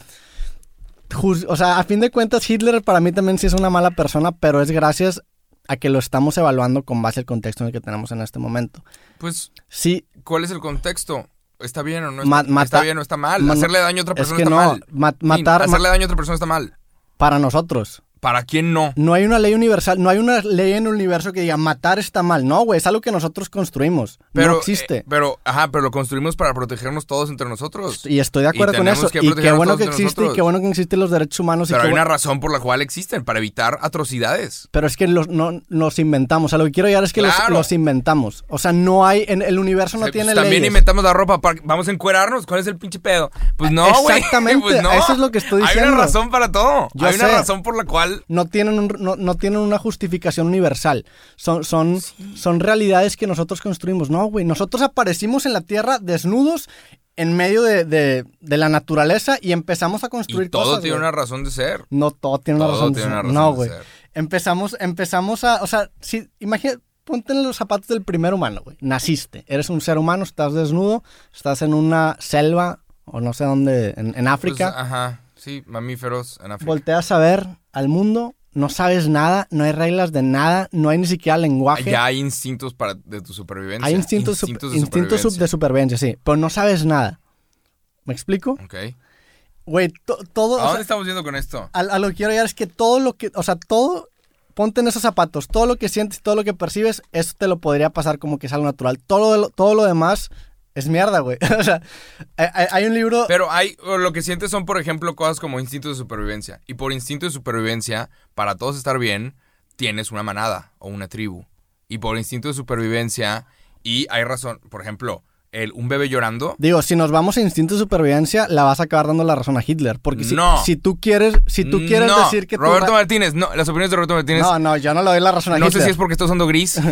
[SPEAKER 2] o sea, a fin de cuentas, Hitler para mí también sí es una mala persona, pero es gracias a que lo estamos evaluando con base al contexto en el que tenemos en este momento.
[SPEAKER 1] pues,
[SPEAKER 2] Sí,
[SPEAKER 1] ¿cuál es el contexto? ¿Está bien o no? Está,
[SPEAKER 2] mata-
[SPEAKER 1] ¿Está bien o está mal?
[SPEAKER 2] Ma-
[SPEAKER 1] Hacerle daño a otra
[SPEAKER 2] es
[SPEAKER 1] persona
[SPEAKER 2] que
[SPEAKER 1] está
[SPEAKER 2] no,
[SPEAKER 1] mal.
[SPEAKER 2] ma- matar
[SPEAKER 1] hacerle daño a otra persona está mal.
[SPEAKER 2] para nosotros.
[SPEAKER 1] ¿Para quién no?
[SPEAKER 2] No hay una ley universal, no hay una ley en el universo que diga matar está mal. No, güey, es algo que nosotros construimos.
[SPEAKER 1] Pero,
[SPEAKER 2] no existe.
[SPEAKER 1] eh, pero, ajá, pero lo construimos para protegernos todos entre nosotros.
[SPEAKER 2] y estoy de acuerdo
[SPEAKER 1] y
[SPEAKER 2] con eso.
[SPEAKER 1] que
[SPEAKER 2] Y qué bueno que existe y qué bueno que existen los derechos humanos.
[SPEAKER 1] Pero hay una razón por la cual existen, para evitar atrocidades.
[SPEAKER 2] Pero es que los, no, los inventamos. A lo que quiero llegar es que los-
[SPEAKER 1] Claro.
[SPEAKER 2] los, inventamos. O sea, no hay. En el universo no
[SPEAKER 1] O sea,
[SPEAKER 2] tiene
[SPEAKER 1] pues, también
[SPEAKER 2] leyes.
[SPEAKER 1] inventamos la ropa. para- Vamos a encuerarnos. ¿Cuál es el pinche pedo? Pues no, güey.
[SPEAKER 2] Exactamente,
[SPEAKER 1] Pues no.
[SPEAKER 2] eso es lo que estoy
[SPEAKER 1] Hay
[SPEAKER 2] diciendo.
[SPEAKER 1] una razón para todo.
[SPEAKER 2] Yo
[SPEAKER 1] hay una razón por la cual.
[SPEAKER 2] No tienen, un- no, no tienen una justificación universal. Son, son, son realidades que nosotros construimos. No, güey. Nosotros aparecimos en la Tierra desnudos en medio de, de- de la naturaleza y empezamos a construir
[SPEAKER 1] Y todo
[SPEAKER 2] cosas.
[SPEAKER 1] tiene una razón de ser.
[SPEAKER 2] No, todo tiene una razón. de
[SPEAKER 1] tiene
[SPEAKER 2] ser.
[SPEAKER 1] una razón
[SPEAKER 2] no,
[SPEAKER 1] de
[SPEAKER 2] güey.
[SPEAKER 1] ser.
[SPEAKER 2] Empezamos, empezamos a. O sea, si, imagina, ponte en los zapatos del primer humano, güey. Naciste. Eres un ser humano, estás desnudo, estás en una selva, o no sé dónde, en, en África.
[SPEAKER 1] Pues, ajá. Sí, mamíferos en África.
[SPEAKER 2] volteas a ver al mundo, no sabes nada, no hay reglas de nada, no hay ni siquiera lenguaje.
[SPEAKER 1] Ya hay instintos para, de tu supervivencia.
[SPEAKER 2] hay instintos,
[SPEAKER 1] instintos de
[SPEAKER 2] instintos sub- de supervivencia, sí, pero no sabes nada. ¿Me explico?
[SPEAKER 1] Ok.
[SPEAKER 2] Güey, to- todo...
[SPEAKER 1] ¿A
[SPEAKER 2] o
[SPEAKER 1] dónde
[SPEAKER 2] sea,
[SPEAKER 1] estamos yendo con esto?
[SPEAKER 2] a, a lo que quiero llegar es que todo lo que... O sea, todo... Ponte en esos zapatos. Todo lo que sientes, todo lo que percibes, eso te lo podría pasar como que es algo natural. Todo lo, todo lo demás es mierda, güey. o sea, hay, hay- un libro...
[SPEAKER 1] Pero hay, lo que sientes son, por ejemplo, cosas como instintos de supervivencia. Y por instinto de supervivencia, para todos estar bien, tienes una manada o una tribu. Y por instinto de supervivencia, y hay razón, por ejemplo, el, un bebé llorando.
[SPEAKER 2] Digo, si nos vamos a instinto de supervivencia, la vas a acabar dando la razón a Hitler. Porque si,
[SPEAKER 1] No.
[SPEAKER 2] si tú quieres, si tú quieres
[SPEAKER 1] no,
[SPEAKER 2] decir que
[SPEAKER 1] Roberto Martínez, no, las opiniones de Roberto Martínez.
[SPEAKER 2] No, no, yo no le doy la razón a
[SPEAKER 1] no
[SPEAKER 2] Hitler.
[SPEAKER 1] sé si es porque está usando gris.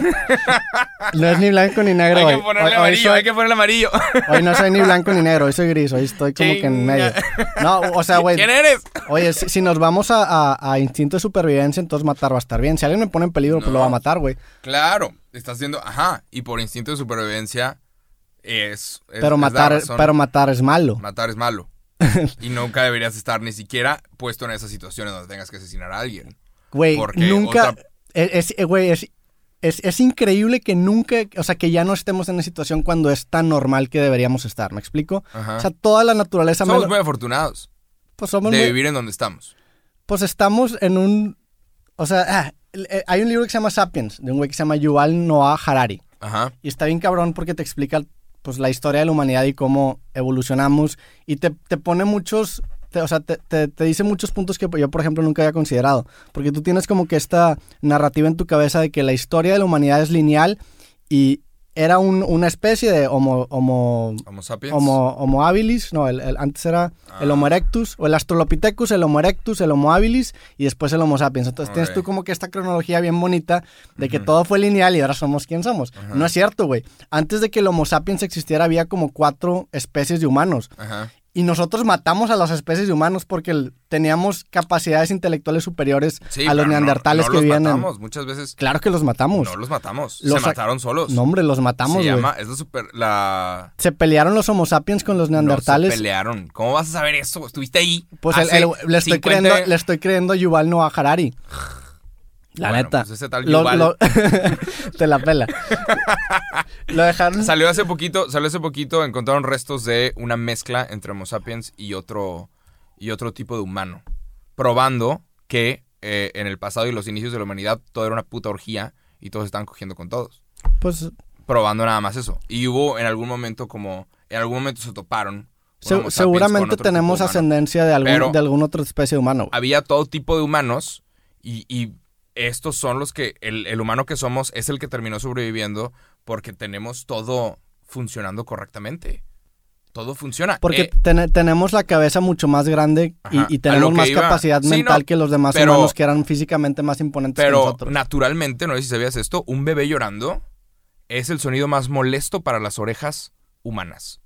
[SPEAKER 2] No es ni blanco ni negro
[SPEAKER 1] hay
[SPEAKER 2] hoy.
[SPEAKER 1] que ponerle
[SPEAKER 2] Hoy- hoy
[SPEAKER 1] amarillo,
[SPEAKER 2] soy-
[SPEAKER 1] hay que ponerle amarillo.
[SPEAKER 2] hoy no soy ni blanco ni negro, hoy soy gris, hoy estoy como que en medio. No, o sea, güey.
[SPEAKER 1] ¿Quién eres?
[SPEAKER 2] Oye, si, si nos vamos a, a- a instinto de supervivencia, entonces matar va a estar bien. Si alguien me pone en peligro, pues
[SPEAKER 1] No.
[SPEAKER 2] lo va a matar, güey.
[SPEAKER 1] Claro, estás haciendo, ajá, y por instinto de supervivencia es, es-
[SPEAKER 2] Pero
[SPEAKER 1] es
[SPEAKER 2] matar, pero matar es malo.
[SPEAKER 1] Matar es malo. y nunca deberías estar ni siquiera puesto en esas situaciones donde tengas que asesinar a alguien.
[SPEAKER 2] Güey, nunca.
[SPEAKER 1] otra-
[SPEAKER 2] Es, eh, güey, es, es, es increíble que nunca. O sea, que ya no estemos en una situación cuando es tan normal que deberíamos estar. ¿Me explico?
[SPEAKER 1] Ajá.
[SPEAKER 2] O sea, toda la naturaleza.
[SPEAKER 1] Somos muy afortunados
[SPEAKER 2] pues somos
[SPEAKER 1] de
[SPEAKER 2] muy-
[SPEAKER 1] vivir en donde estamos.
[SPEAKER 2] Pues estamos en un. O sea, ah, eh, hay un libro que se llama Sapiens, de un güey que se llama Yuval Noah Harari.
[SPEAKER 1] Ajá.
[SPEAKER 2] Y está bien cabrón porque te explica pues, la historia de la humanidad y cómo evolucionamos. Y te, te pone muchos. te- o sea, te, te- te dice muchos puntos que yo, por ejemplo, nunca había considerado. Porque tú tienes como que esta narrativa en tu cabeza de que la historia de la humanidad es lineal y, era un- una especie de Homo, homo,
[SPEAKER 1] Homo sapiens.
[SPEAKER 2] homo, homo habilis, no, el, el- antes era el
[SPEAKER 1] Ah.
[SPEAKER 2] Homo erectus, o el Australopithecus, el Homo erectus, el Homo habilis y después el Homo sapiens. Entonces tienes tú como que esta cronología bien bonita de que todo fue lineal y ahora somos quien somos. No es cierto, güey. Antes de que el Homo sapiens existiera había como cuatro especies de humanos.
[SPEAKER 1] Ajá.
[SPEAKER 2] Y nosotros matamos a las especies de humanos porque teníamos capacidades intelectuales superiores
[SPEAKER 1] Sí,
[SPEAKER 2] a los
[SPEAKER 1] no-
[SPEAKER 2] neandertales
[SPEAKER 1] no
[SPEAKER 2] que
[SPEAKER 1] los
[SPEAKER 2] vivían en...
[SPEAKER 1] matamos. Muchas veces
[SPEAKER 2] Claro que los matamos.
[SPEAKER 1] no los matamos.
[SPEAKER 2] Los
[SPEAKER 1] Se mataron solos.
[SPEAKER 2] No, hombre, los matamos,
[SPEAKER 1] Se
[SPEAKER 2] güey.
[SPEAKER 1] llama, es la super, la...
[SPEAKER 2] Se pelearon los Homo sapiens con los
[SPEAKER 1] No
[SPEAKER 2] neandertales.
[SPEAKER 1] se pelearon. ¿Cómo vas a saber eso? ¿Estuviste ahí?
[SPEAKER 2] pues el- el- le, estoy
[SPEAKER 1] 50
[SPEAKER 2] creyendo, le estoy creyendo a Yuval Noah Harari. La
[SPEAKER 1] Bueno,
[SPEAKER 2] neta.
[SPEAKER 1] pues ese tal
[SPEAKER 2] Lo-
[SPEAKER 1] Yuval.
[SPEAKER 2] lo- te la pela. lo dejaron.
[SPEAKER 1] Salió hace poquito, salió hace poquito, encontraron restos de una mezcla entre Homo sapiens y otro, y otro tipo de humano. Probando que eh, en el pasado y los inicios de la humanidad todo era una puta orgía y todos estaban cogiendo con todos.
[SPEAKER 2] Pues
[SPEAKER 1] Probando nada más eso. Y hubo en algún momento como, en algún momento se toparon.
[SPEAKER 2] se- seguramente tenemos ascendencia de, algún, de alguna otra especie de humano.
[SPEAKER 1] había todo tipo de humanos y, y estos son los que el, el humano que somos es el que terminó sobreviviendo porque tenemos todo funcionando correctamente. Todo funciona.
[SPEAKER 2] Porque
[SPEAKER 1] Eh,
[SPEAKER 2] ten- tenemos la cabeza mucho más grande y-
[SPEAKER 1] Ajá,
[SPEAKER 2] y,
[SPEAKER 1] a
[SPEAKER 2] tenemos
[SPEAKER 1] que
[SPEAKER 2] más
[SPEAKER 1] iba-
[SPEAKER 2] capacidad
[SPEAKER 1] Sí,
[SPEAKER 2] mental
[SPEAKER 1] no,
[SPEAKER 2] que los demás
[SPEAKER 1] pero-
[SPEAKER 2] humanos que eran físicamente más imponentes que
[SPEAKER 1] pero
[SPEAKER 2] nosotros.
[SPEAKER 1] naturalmente, no sé si sabías esto, un bebé llorando es el sonido más molesto para las orejas humanas.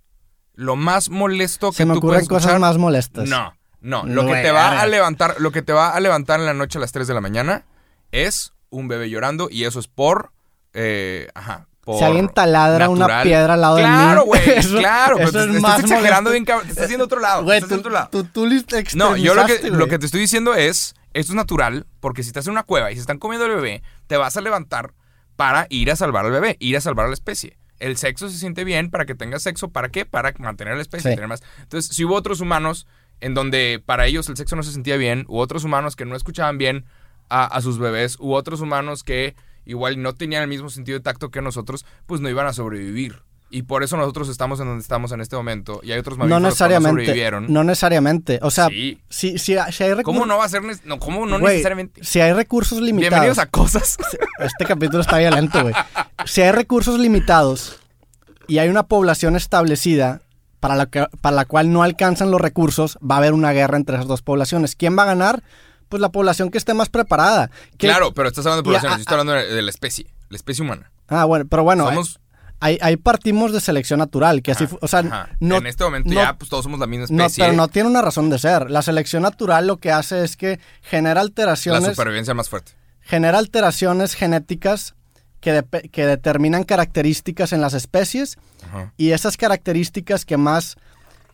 [SPEAKER 1] Lo más molesto que
[SPEAKER 2] Se me
[SPEAKER 1] tú
[SPEAKER 2] ocurren
[SPEAKER 1] puedes
[SPEAKER 2] cosas
[SPEAKER 1] escuchar-
[SPEAKER 2] más molestas.
[SPEAKER 1] No, no. Lo que te va a levantar, lo que te va a levantar en la noche a las 3 de la mañana es un bebé llorando y eso es por, eh, ajá, por
[SPEAKER 2] Si alguien taladra una piedra al lado
[SPEAKER 1] claro,
[SPEAKER 2] de mí.
[SPEAKER 1] güey,
[SPEAKER 2] eso-
[SPEAKER 1] claro,
[SPEAKER 2] eso
[SPEAKER 1] te-
[SPEAKER 2] es
[SPEAKER 1] te
[SPEAKER 2] más
[SPEAKER 1] estás exagerando bien, cabrón, te estás a otro lado,
[SPEAKER 2] Güey, tú,
[SPEAKER 1] otro lado.
[SPEAKER 2] tú, tú
[SPEAKER 1] No, yo lo que, lo
[SPEAKER 2] güey.
[SPEAKER 1] que te estoy diciendo es, esto es natural, porque si estás en una cueva y se están comiendo al bebé, te vas a levantar para ir a salvar al bebé, ir a salvar a la especie. El sexo se siente bien para que tengas sexo, ¿para qué? Para mantener a la especie,
[SPEAKER 2] Sí.
[SPEAKER 1] tener más. Entonces, si hubo otros humanos en donde para ellos el sexo no se sentía bien, u otros humanos que no escuchaban bien a, a sus bebés, u otros humanos que igual no tenían el mismo sentido de tacto que nosotros, pues no iban a sobrevivir. Y por eso nosotros estamos en donde estamos en este momento. Y hay otros
[SPEAKER 2] No
[SPEAKER 1] mamíferos que no
[SPEAKER 2] necesariamente.
[SPEAKER 1] sobrevivieron.
[SPEAKER 2] No necesariamente. O sea,
[SPEAKER 1] Sí.
[SPEAKER 2] si, si, si hay recursos.
[SPEAKER 1] ¿Cómo no va a ser? ne- No, ¿Cómo no
[SPEAKER 2] Güey,
[SPEAKER 1] necesariamente?
[SPEAKER 2] Si hay recursos limitados.
[SPEAKER 1] Bienvenidos a cosas.
[SPEAKER 2] Este capítulo está violento, güey. Si hay recursos limitados y hay una población establecida para la, que- para la cual no alcanzan los recursos, va a haber una guerra entre esas dos poblaciones. ¿Quién va a ganar? Pues la población que esté más preparada. ¿Qué-
[SPEAKER 1] Claro, pero estás hablando de. Yo estoy hablando de, la especie. La especie humana.
[SPEAKER 2] Ah, bueno, pero bueno,
[SPEAKER 1] Somos.
[SPEAKER 2] ahí, ahí partimos de selección natural, que así,
[SPEAKER 1] Ajá,
[SPEAKER 2] o sea,
[SPEAKER 1] ajá.
[SPEAKER 2] no,
[SPEAKER 1] en este momento
[SPEAKER 2] no-
[SPEAKER 1] ya pues todos somos la misma
[SPEAKER 2] no,
[SPEAKER 1] especie.
[SPEAKER 2] pero no tiene una razón de ser. La selección natural lo que hace es que genera
[SPEAKER 1] la
[SPEAKER 2] alteraciones,
[SPEAKER 1] supervivencia más fuerte.
[SPEAKER 2] genera alteraciones genéticas que, que determinan características en las especies
[SPEAKER 1] Ajá.
[SPEAKER 2] y esas características que más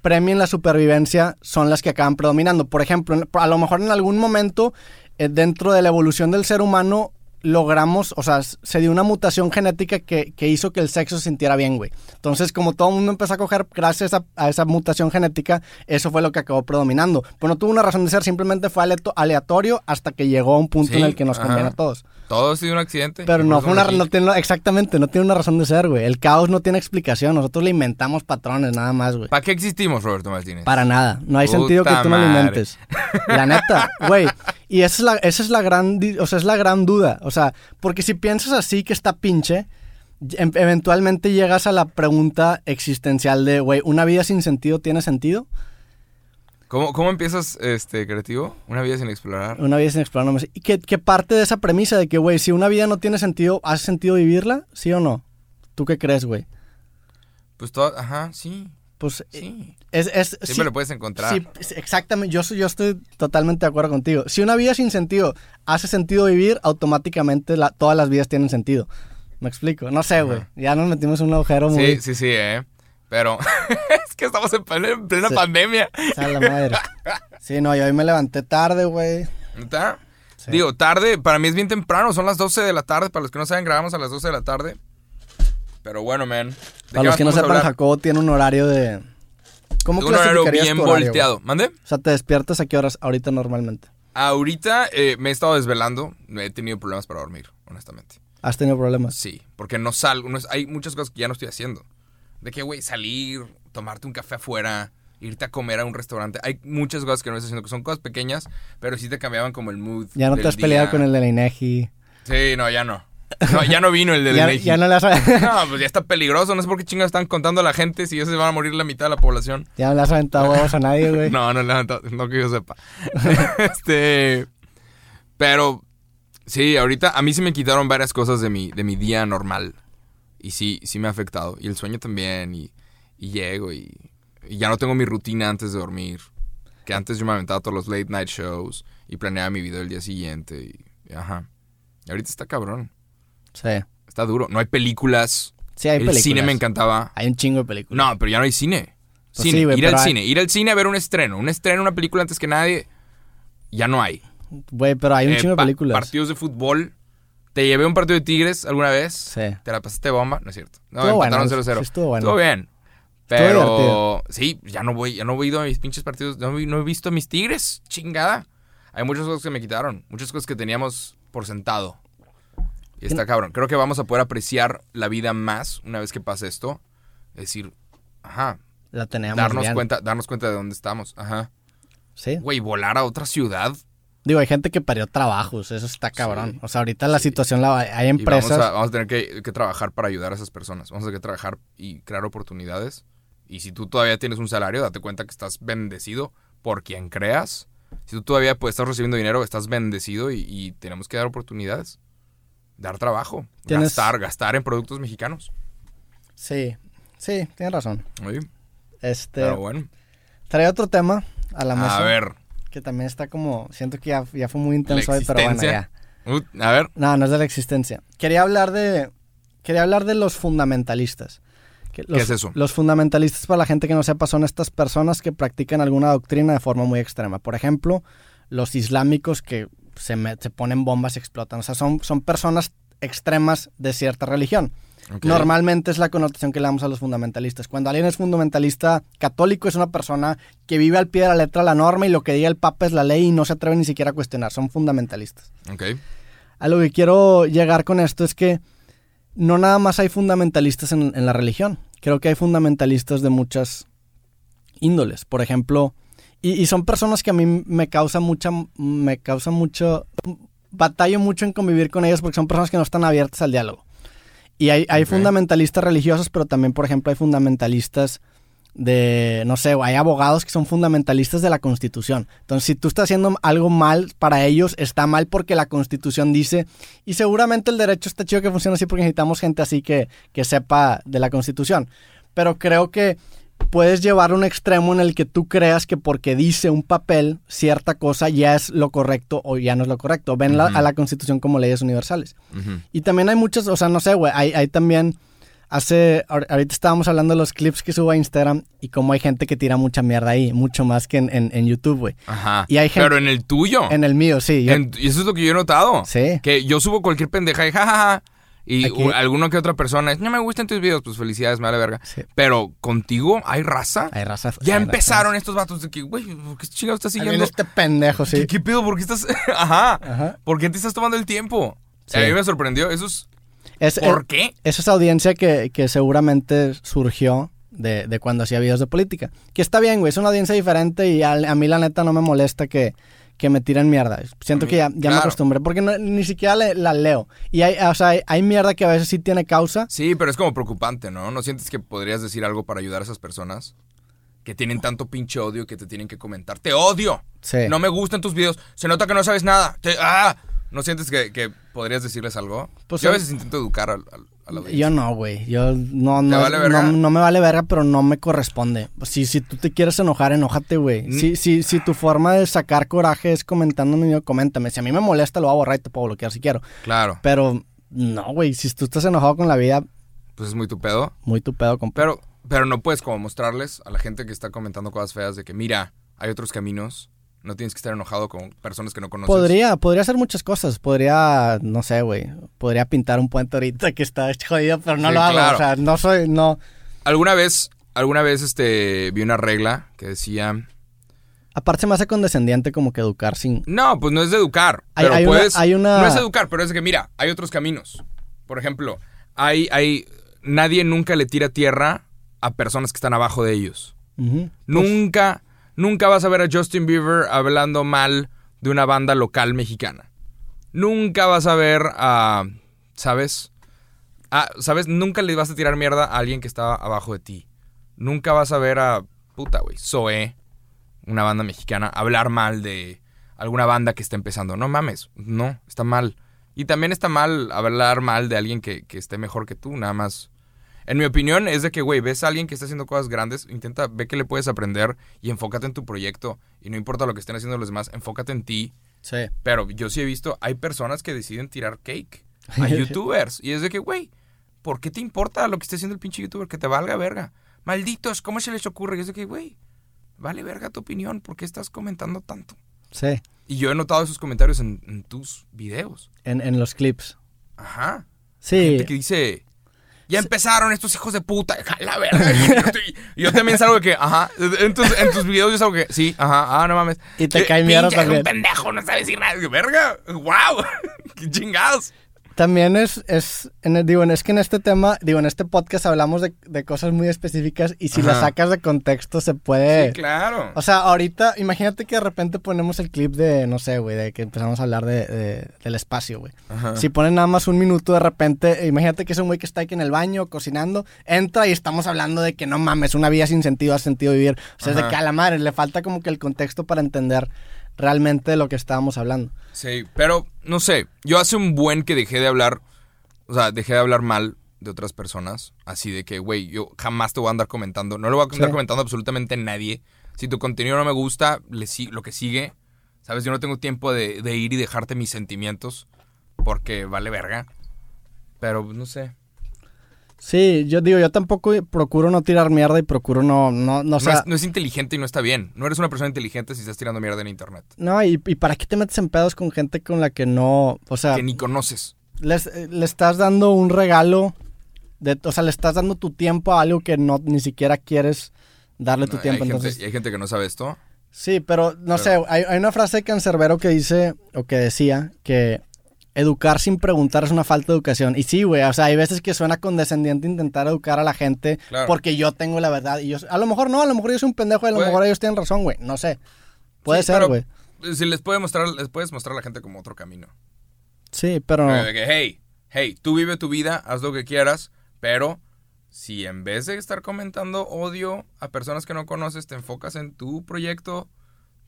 [SPEAKER 2] premien la supervivencia son las que acaban predominando. Por ejemplo, a lo mejor en algún momento eh, dentro de la evolución del ser humano logramos, o sea, se dio una mutación genética que, que hizo que el sexo se sintiera bien, güey. Entonces, como todo el mundo empezó a coger gracias a, a esa mutación genética, eso fue lo que acabó predominando. Pues no tuvo una razón de ser, simplemente fue aleato- aleatorio hasta que llegó a un punto
[SPEAKER 1] Sí,
[SPEAKER 2] en el que nos conviene a todos.
[SPEAKER 1] Todo ha sido un accidente.
[SPEAKER 2] Pero no fue una, no tiene, exactamente, no tiene una razón de ser, güey. El caos no tiene explicación, nosotros le inventamos patrones nada más, güey.
[SPEAKER 1] ¿Para qué existimos, Roberto Martínez?
[SPEAKER 2] Para nada. No hay
[SPEAKER 1] Puta
[SPEAKER 2] sentido que tú no lo inventes. La neta, güey. Y esa es la, esa es la gran, o sea, es la gran duda. O sea, porque si piensas así que está pinche, em- eventualmente llegas a la pregunta existencial de, güey, ¿una vida sin sentido tiene sentido?
[SPEAKER 1] ¿Cómo, ¿Cómo empiezas, este, creativo? Una vida sin explorar.
[SPEAKER 2] Una vida sin explorar no me sé. ¿Y qué, qué parte de esa premisa de que, güey, si una vida no tiene sentido, ¿hace sentido vivirla? ¿Sí o no? ¿Tú qué crees, güey?
[SPEAKER 1] Pues todo, ajá, sí,
[SPEAKER 2] Pues
[SPEAKER 1] sí.
[SPEAKER 2] es... es
[SPEAKER 1] Siempre
[SPEAKER 2] sí-
[SPEAKER 1] lo puedes encontrar.
[SPEAKER 2] Sí, exactamente. Yo, soy- yo estoy totalmente de acuerdo contigo. Si una vida sin sentido hace sentido vivir, automáticamente la- todas las vidas tienen sentido. ¿Me explico? No sé, güey. Ya nos metimos en un agujero muy...
[SPEAKER 1] Sí, sí, sí, eh. Pero es que estamos en plena,
[SPEAKER 2] Sí.
[SPEAKER 1] pandemia.
[SPEAKER 2] A la madre. Sí, no, yo hoy me levanté tarde, güey. Sí.
[SPEAKER 1] Digo, tarde, para mí es bien temprano, son las 12 de la tarde. Para los que no saben, grabamos a las 12 de la tarde. Pero bueno, man. ¿de
[SPEAKER 2] Para los que no sepan? Jacobo tiene un horario de... ¿Cómo
[SPEAKER 1] De un horario bien
[SPEAKER 2] tu horario, güey?
[SPEAKER 1] volteado. ¿Mande?
[SPEAKER 2] O sea, ¿te despiertas a qué horas ahorita normalmente?
[SPEAKER 1] Ahorita eh, me he estado desvelando. He tenido problemas para dormir, honestamente.
[SPEAKER 2] ¿Has tenido problemas?
[SPEAKER 1] Sí, porque no salgo. no es- hay muchas cosas que ya no estoy haciendo. De que, güey, salir, tomarte un café afuera, irte a comer a un restaurante. Hay muchas cosas que no estoy haciendo, que son cosas pequeñas, pero sí te cambiaban como el mood.
[SPEAKER 2] Ya no te
[SPEAKER 1] del
[SPEAKER 2] has peleado con el de la INEGI.
[SPEAKER 1] Sí, no, ya no. No, ya no vino el del
[SPEAKER 2] Ya,
[SPEAKER 1] INEGI.
[SPEAKER 2] ya no le has,
[SPEAKER 1] No, pues ya está peligroso. No sé por qué chingados están contando a la gente si ya se van a morir la mitad de la población.
[SPEAKER 2] ya no le has aventado huevos a nadie, güey.
[SPEAKER 1] No, no, no, no que yo sepa. este. Pero, sí, ahorita a mí se me quitaron varias cosas de mi, de mi día normal. Y sí, sí me ha afectado. Y el sueño también. Y, y llego y, y ya no tengo mi rutina antes de dormir. Que antes yo me aventaba todos los late night shows y planeaba mi video el día siguiente. Y, y ajá. Y ahorita está cabrón.
[SPEAKER 2] Sí.
[SPEAKER 1] Está duro. No hay películas.
[SPEAKER 2] Sí, hay
[SPEAKER 1] el
[SPEAKER 2] películas.
[SPEAKER 1] cine me encantaba.
[SPEAKER 2] Hay un chingo de películas.
[SPEAKER 1] No, pero ya no hay cine.
[SPEAKER 2] Pues
[SPEAKER 1] Cine,
[SPEAKER 2] sí,
[SPEAKER 1] ir al
[SPEAKER 2] hay-
[SPEAKER 1] cine, ir al cine a ver un estreno, un estreno, una película antes que nadie, ya no hay.
[SPEAKER 2] Güey, pero hay un
[SPEAKER 1] Eh,
[SPEAKER 2] chingo de
[SPEAKER 1] pa-
[SPEAKER 2] películas.
[SPEAKER 1] Partidos de fútbol. ¿Te llevé un partido de Tigres alguna vez?
[SPEAKER 2] Sí.
[SPEAKER 1] ¿Te la pasaste bomba? No es cierto. No,
[SPEAKER 2] Estuvo
[SPEAKER 1] empataron
[SPEAKER 2] bueno,
[SPEAKER 1] 0-0.
[SPEAKER 2] sí, estuvo bueno.
[SPEAKER 1] Estuvo bien. Pero sí, ya no voy, ya no he ido a mis pinches partidos, no, he- no he visto a mis Tigres, chingada. Hay muchas cosas que me quitaron, muchas cosas que teníamos por sentado. Y está cabrón. Creo que vamos a poder apreciar la vida más una vez que pase esto. Es decir, ajá,
[SPEAKER 2] La teníamos
[SPEAKER 1] darnos
[SPEAKER 2] bien.
[SPEAKER 1] cuenta, darnos cuenta de dónde estamos. Ajá.
[SPEAKER 2] Sí.
[SPEAKER 1] Güey, volar a otra ciudad.
[SPEAKER 2] Digo, hay gente que parió trabajos, eso está cabrón.
[SPEAKER 1] Sí.
[SPEAKER 2] O sea, ahorita la
[SPEAKER 1] Sí.
[SPEAKER 2] situación, la, hay empresas.
[SPEAKER 1] vamos a, vamos a tener que, que trabajar para ayudar a esas personas. Vamos a tener que trabajar y crear oportunidades. Y si tú todavía tienes un salario, date cuenta que estás bendecido por quien creas. Si tú todavía pues, estás recibiendo dinero, estás bendecido y, y tenemos que dar oportunidades. Dar trabajo.
[SPEAKER 2] Tienes-
[SPEAKER 1] Gastar, gastar en productos mexicanos.
[SPEAKER 2] Sí, sí, tienes razón.
[SPEAKER 1] Sí,
[SPEAKER 2] Este,
[SPEAKER 1] Pero bueno.
[SPEAKER 2] trae otro tema a la mesa.
[SPEAKER 1] A ver.
[SPEAKER 2] Que también está como, siento que ya, ya fue muy intenso hoy, pero bueno, ya.
[SPEAKER 1] Uh, a ver.
[SPEAKER 2] No, no es de la existencia. Quería hablar de, quería hablar de los fundamentalistas. Que los-
[SPEAKER 1] es eso?
[SPEAKER 2] Los fundamentalistas, para la gente que no sepa, son estas personas que practican alguna doctrina de forma muy extrema. Por ejemplo, los islámicos que se, me- se ponen bombas y explotan. O sea, son, son personas extremas de cierta religión. Normalmente es la connotación que le damos a los fundamentalistas. Cuando alguien es fundamentalista católico es una persona que vive al pie de la letra la norma y lo que diga el Papa es la ley y no se atreve ni siquiera a cuestionar. Son fundamentalistas.
[SPEAKER 1] Ok.
[SPEAKER 2] A lo que quiero llegar con esto es que no nada más hay fundamentalistas en, en la religión. Creo que hay fundamentalistas de muchas índoles. Por ejemplo, y, y son personas que a mí me causa mucha, me causa mucho, batallo mucho en convivir con ellos porque son personas que no están abiertas al diálogo. Y hay, fundamentalistas religiosos, pero también, por ejemplo, hay fundamentalistas de, no sé, hay abogados que son fundamentalistas de la Constitución. Entonces, si tú estás haciendo algo mal para ellos, está mal porque la Constitución dice, y seguramente el derecho está chido que funcione así porque necesitamos gente así que, que sepa de la Constitución. Pero creo que puedes llevar a un extremo en el que tú creas que porque dice un papel cierta cosa ya es lo correcto o ya no es lo correcto. Ven la- a la Constitución como leyes universales. Y también hay muchas, o sea, no sé, güey, hay, hay también, hace, ahor- ahorita estábamos hablando de los clips que subo a Instagram y cómo hay gente que tira mucha mierda ahí, mucho más que en, en- en YouTube, güey.
[SPEAKER 1] Ajá.
[SPEAKER 2] Y hay gente-
[SPEAKER 1] Pero en el tuyo.
[SPEAKER 2] En el mío, sí. yo-
[SPEAKER 1] En- y eso es lo que yo he notado.
[SPEAKER 2] Sí.
[SPEAKER 1] Que yo subo cualquier pendeja y jajaja. Y
[SPEAKER 2] Aquí-
[SPEAKER 1] alguno que otra persona es, no me gustan tus videos, pues felicidades, me vale verga.
[SPEAKER 2] Sí.
[SPEAKER 1] Pero contigo hay raza.
[SPEAKER 2] Hay raza.
[SPEAKER 1] ya
[SPEAKER 2] hay
[SPEAKER 1] empezaron estos vatos de que, güey, ¿por qué chingados estás siguiendo?
[SPEAKER 2] este pendejo, sí.
[SPEAKER 1] ¿Qué, qué pedo? ¿Por qué estás.? Ajá.
[SPEAKER 2] Ajá.
[SPEAKER 1] ¿Por qué te estás tomando el tiempo?
[SPEAKER 2] Sí.
[SPEAKER 1] A mí me sorprendió. Eso es.
[SPEAKER 2] Es,
[SPEAKER 1] ¿Por
[SPEAKER 2] es-
[SPEAKER 1] qué?
[SPEAKER 2] es esa audiencia que, que seguramente surgió de, de cuando hacía videos de política. Que está bien, güey, es una audiencia diferente y a, a mí la neta no me molesta que, que me tiren mierda. Siento que ya, ya me acostumbré porque no- ni siquiera le- la leo. Y hay, o sea, hay, hay mierda que a veces sí tiene causa.
[SPEAKER 1] Sí, pero es como preocupante, ¿no? ¿No sientes que podrías decir algo para ayudar a esas personas? Que tienen tanto pinche odio que te tienen que comentar. ¡Te odio!
[SPEAKER 2] Sí.
[SPEAKER 1] No me gustan tus videos. Se nota que no sabes nada. Te- ¡Ah! ¿No sientes que, que podrías decirles algo?
[SPEAKER 2] Pues,
[SPEAKER 1] Yo a veces intento educar al, al- a la audiencia.
[SPEAKER 2] Yo no, güey. Yo no, no,
[SPEAKER 1] vale
[SPEAKER 2] no, no me vale verga, pero no me corresponde. Si, si tú te quieres enojar, enójate, güey.
[SPEAKER 1] Mm.
[SPEAKER 2] Si, si, si tu forma de sacar coraje es video, coméntame. Si a mí me molesta, lo voy a borrar y te puedo bloquear si quiero.
[SPEAKER 1] Claro.
[SPEAKER 2] Pero no, güey. Si tú estás enojado con la vida,
[SPEAKER 1] Pues es muy tu pedo.
[SPEAKER 2] muy tu pedo, compa.
[SPEAKER 1] Pero, pero no puedes como mostrarles a la gente que está comentando cosas feas de que, mira, hay otros caminos. No tienes que estar enojado con personas que no conoces.
[SPEAKER 2] Podría, podría hacer muchas cosas. Podría, no sé, güey. Podría pintar un puente ahorita que está jodido, pero no
[SPEAKER 1] Sí,
[SPEAKER 2] lo hago.
[SPEAKER 1] claro.
[SPEAKER 2] O sea, no soy, no.
[SPEAKER 1] ¿Alguna vez, alguna vez este, vi una regla que decía...
[SPEAKER 2] Aparte se me hace condescendiente como que educar sin...
[SPEAKER 1] No, pues no es de educar.
[SPEAKER 2] Hay-
[SPEAKER 1] pero
[SPEAKER 2] hay una-
[SPEAKER 1] puedes.
[SPEAKER 2] hay una-
[SPEAKER 1] No es educar, pero es de que, mira, hay otros caminos. Por ejemplo, hay, hay. Nadie nunca le tira tierra a personas que están abajo de ellos. Nunca, nunca vas a ver a Justin Bieber hablando mal de una banda local mexicana. Nunca vas a ver a. ¿sabes? Ah, ¿sabes? Nunca le vas a tirar mierda a alguien que está abajo de ti. Nunca vas a ver a, puta, güey, Zoé, una banda mexicana, hablar mal de alguna banda que está empezando. No mames, no, está mal. Y también está mal hablar mal de alguien que, que esté mejor que tú, nada más. En mi opinión es de que, güey, ves a alguien que está haciendo cosas grandes, intenta, ve que le puedes aprender y enfócate en tu proyecto. Y no importa lo que estén haciendo los demás, enfócate en ti.
[SPEAKER 2] Sí.
[SPEAKER 1] Pero yo sí he visto, hay personas que deciden tirar cake a youtubers. y es de que, güey, ¿por qué te importa lo que esté haciendo el pinche youtuber? Que te valga verga. Malditos, ¿cómo se les ocurre? Y es de que, güey, vale verga tu opinión, ¿por qué estás comentando tanto?
[SPEAKER 2] Sí.
[SPEAKER 1] Y yo he notado esos comentarios en, en tus videos.
[SPEAKER 2] En, en los clips.
[SPEAKER 1] Ajá.
[SPEAKER 2] Sí.
[SPEAKER 1] Gente que dice, ya empezaron estos hijos de puta, la verga. yo también salgo de que, ajá, en tus, en tus videos yo salgo que, sí, ajá, ah, no mames.
[SPEAKER 2] Y te
[SPEAKER 1] Eh,
[SPEAKER 2] cae mierda también.
[SPEAKER 1] un pendejo, no sabe decir nada. Verga, wow, qué chingados.
[SPEAKER 2] También es, es en digo, es que en este tema, digo, en este podcast hablamos de, de cosas muy específicas y si las
[SPEAKER 1] Ajá.
[SPEAKER 2] sacas de contexto se puede...
[SPEAKER 1] Sí, claro.
[SPEAKER 2] O sea, ahorita, imagínate que de repente ponemos el clip de, no sé, güey, de que empezamos a hablar de, de- del espacio, güey.
[SPEAKER 1] Ajá.
[SPEAKER 2] Si ponen nada más un minuto de repente, eh, imagínate que es un güey que está aquí en el baño cocinando, entra y estamos hablando de que no mames, una vida sin sentido ha sentido vivir. O sea, es de que a la madre le falta como que el contexto para entender realmente lo que estábamos hablando.
[SPEAKER 1] Sí, pero no sé, yo hace un buen que dejé de hablar, o sea, dejé de hablar mal de otras personas, así de que, güey, yo jamás te voy a andar comentando, no le voy a andar
[SPEAKER 2] Sí.
[SPEAKER 1] comentando absolutamente a nadie. Si tu contenido no me gusta, le lo que sigue, sabes, yo no tengo tiempo de, de ir y dejarte mis sentimientos porque vale verga. Pero no sé.
[SPEAKER 2] Sí, yo digo, yo tampoco procuro no tirar mierda y procuro no, no, no, o
[SPEAKER 1] No,
[SPEAKER 2] sea,
[SPEAKER 1] es, no es inteligente y no está bien. No eres una persona inteligente si estás tirando mierda en internet.
[SPEAKER 2] no, y, y para qué te metes en pedos con gente con la que no, o sea,
[SPEAKER 1] Que ni conoces.
[SPEAKER 2] les- eh, le estás dando un regalo, de, o sea, le estás dando tu tiempo a algo que no ni siquiera quieres darle tu
[SPEAKER 1] No,
[SPEAKER 2] tiempo,
[SPEAKER 1] hay,
[SPEAKER 2] entonces...
[SPEAKER 1] gente, hay gente que no sabe esto.
[SPEAKER 2] Sí, pero no sé, hay, hay una frase de Cancerbero que dice, o que decía, que educar sin preguntar es una falta de educación. Y sí, güey, o sea, hay veces que suena condescendiente intentar educar a la gente
[SPEAKER 1] Claro.
[SPEAKER 2] porque yo tengo la verdad. Y yo, a lo mejor no, a lo mejor yo soy un pendejo y a lo mejor ellos tienen razón, güey. No sé. Puede
[SPEAKER 1] Sí,
[SPEAKER 2] ser, güey.
[SPEAKER 1] Si les puede mostrar, les puedes mostrar a la gente como otro camino.
[SPEAKER 2] Sí, pero no.
[SPEAKER 1] Que, hey, hey, tú vive tu vida, haz lo que quieras, pero si en vez de estar comentando odio a personas que no conoces, te enfocas en tu proyecto,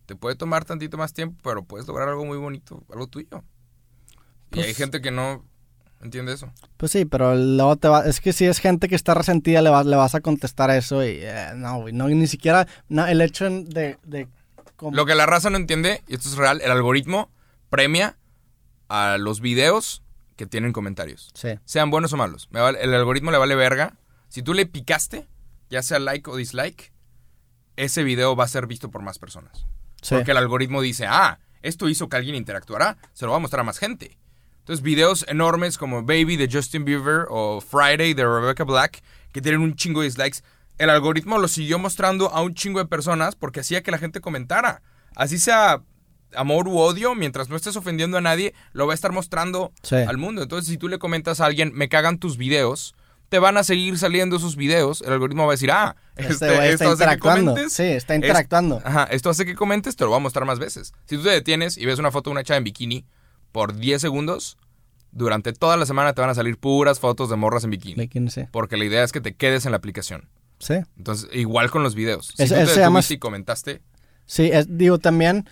[SPEAKER 1] te puede tomar tantito más tiempo, pero puedes lograr algo muy bonito, algo tuyo. Y
[SPEAKER 2] Pues-
[SPEAKER 1] hay gente que no entiende eso.
[SPEAKER 2] Pues sí, pero luego te va... Es que si es gente que está resentida, le vas, le vas a contestar eso y... eh, no, güey, no, ni siquiera... no, el hecho de... de
[SPEAKER 1] Lo que la raza no entiende, y esto es real, el algoritmo premia a los videos que tienen comentarios.
[SPEAKER 2] Sí,
[SPEAKER 1] sean buenos o malos. Me vale- el algoritmo le vale verga. Si tú le picaste, ya sea like o dislike, ese video va a ser visto por más personas.
[SPEAKER 2] sí.
[SPEAKER 1] Porque el algoritmo dice, ah, esto hizo que alguien interactuara, se lo va a mostrar a más gente. Entonces, videos enormes como Baby de Justin Bieber o Friday de Rebecca Black, que tienen un chingo de dislikes, el algoritmo lo siguió mostrando a un chingo de personas porque hacía que la gente comentara. Así sea amor u odio, mientras no estés ofendiendo a nadie, lo va a estar mostrando
[SPEAKER 2] Sí.
[SPEAKER 1] al mundo. Entonces, si tú le comentas a alguien, me cagan tus videos, te van a seguir saliendo esos videos. El algoritmo va a decir, ah,
[SPEAKER 2] Este
[SPEAKER 1] este,
[SPEAKER 2] güey está
[SPEAKER 1] esto hace que
[SPEAKER 2] interactuando.
[SPEAKER 1] comentes.
[SPEAKER 2] Sí, está
[SPEAKER 1] Es-
[SPEAKER 2] interactuando.
[SPEAKER 1] Ajá, esto hace que comentes, te lo voy a mostrar más veces. Si tú te detienes y ves una foto de una chava en bikini por 10 segundos, durante toda la semana te van a salir puras fotos de morras en bikini. Porque la idea es que te quedes en la aplicación.
[SPEAKER 2] Sí.
[SPEAKER 1] Entonces, igual con los videos. Si tú te
[SPEAKER 2] llama-
[SPEAKER 1] detuviste y comentaste,
[SPEAKER 2] Sí, es- digo, también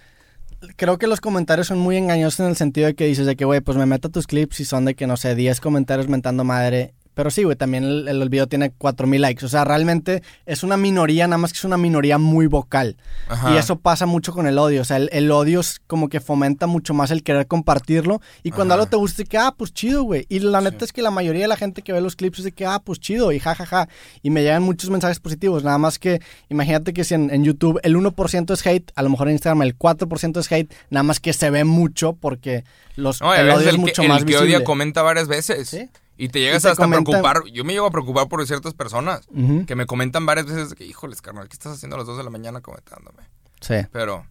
[SPEAKER 2] creo que los comentarios son muy engañosos en el sentido de que dices de que, güey, pues me meto a tus clips y son de que, no sé, 10 comentarios mentando madre. Pero sí, güey, también el, el video tiene 4000 likes. O sea, realmente es una minoría, nada más que es una minoría muy vocal.
[SPEAKER 1] Ajá.
[SPEAKER 2] Y eso pasa mucho con el odio. O sea, el, el odio es como que fomenta mucho más el querer compartirlo. Y cuando
[SPEAKER 1] Ajá.
[SPEAKER 2] algo te gusta, es que, ah, pues chido, güey. Y la neta es que la mayoría de la gente que ve los clips es de que, ah, pues chido, y jajaja. Y me llegan muchos mensajes positivos. Nada más que, imagínate que si en, en YouTube el 1% es hate, a lo mejor en Instagram el 4% es hate. Nada más que se ve mucho porque los,
[SPEAKER 1] No,
[SPEAKER 2] el odio es
[SPEAKER 1] el,
[SPEAKER 2] mucho
[SPEAKER 1] que,
[SPEAKER 2] más
[SPEAKER 1] el que
[SPEAKER 2] visible.
[SPEAKER 1] odia comenta varias veces.
[SPEAKER 2] Sí.
[SPEAKER 1] Y te llegas
[SPEAKER 2] Y te
[SPEAKER 1] hasta a
[SPEAKER 2] comentan-
[SPEAKER 1] preocupar. Yo me llego a preocupar por ciertas personas que me comentan varias veces que, híjoles, carnal, ¿qué estás haciendo a las 2 de la mañana comentándome?
[SPEAKER 2] Sí.
[SPEAKER 1] Pero,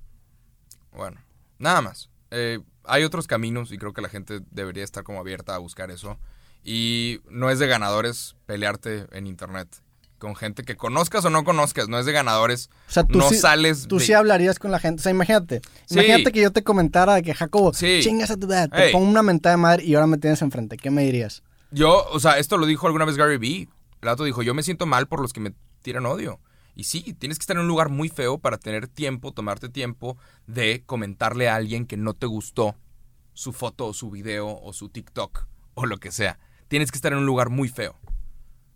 [SPEAKER 1] bueno, nada más. Eh, hay otros caminos y creo que la gente debería estar como abierta a buscar eso. Y no es de ganadores pelearte en internet. con gente que conozcas o no conozcas, no es de ganadores.
[SPEAKER 2] O sea, tú
[SPEAKER 1] no
[SPEAKER 2] sí,
[SPEAKER 1] sales.
[SPEAKER 2] Tú
[SPEAKER 1] de-
[SPEAKER 2] sí hablarías con la gente. O sea, imagínate.
[SPEAKER 1] Sí.
[SPEAKER 2] Imagínate que yo te comentara de que Jacobo,
[SPEAKER 1] Sí.
[SPEAKER 2] chingas a tu dad, te pongo una mentada de madre y ahora me tienes enfrente. ¿Qué me dirías?
[SPEAKER 1] Yo, o sea, esto lo dijo alguna vez Gary Vee. El vato dijo, yo me siento mal por los que me tiran odio. Y sí, tienes que estar en un lugar muy feo para tener tiempo, tomarte tiempo de comentarle a alguien que no te gustó su foto o su video o su TikTok o lo que sea. Tienes que estar en un lugar muy feo.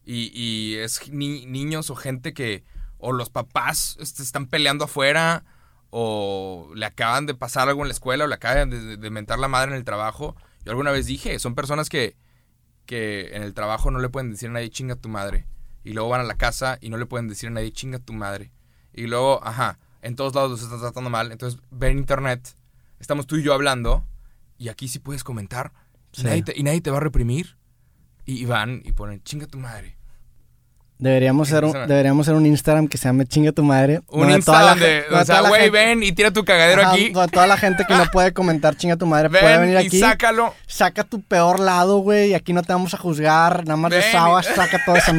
[SPEAKER 1] Y, y es ni- niños o gente que, o los papás este, están peleando afuera, o le acaban de pasar algo en la escuela, o le acaban de- de mentar la madre en el trabajo. Yo alguna vez dije, son personas que, que en el trabajo no le pueden decir a nadie chinga tu madre. Y luego van a la casa y no le pueden decir a nadie chinga tu madre. Y luego, ajá, en todos lados los están tratando mal. Entonces ven internet, estamos tú y yo hablando, y aquí sí puedes comentar. Y, nadie, te, y nadie te va a reprimir. Y, y van y ponen chinga tu madre.
[SPEAKER 2] Deberíamos hacer, un,
[SPEAKER 1] a-
[SPEAKER 2] deberíamos hacer un Instagram que se llame Chinga tu madre.
[SPEAKER 1] Un Instagram de, o sea, güey, ven y tira tu cagadero
[SPEAKER 2] Ajá,
[SPEAKER 1] aquí.
[SPEAKER 2] donde toda la gente que no puede comentar Chinga tu madre puede venir
[SPEAKER 1] Ven y
[SPEAKER 2] aquí.
[SPEAKER 1] sácalo.
[SPEAKER 2] Saca tu peor lado, güey. Aquí no te vamos a juzgar. Nada más
[SPEAKER 1] Ven.
[SPEAKER 2] desahogas, saca todo eso.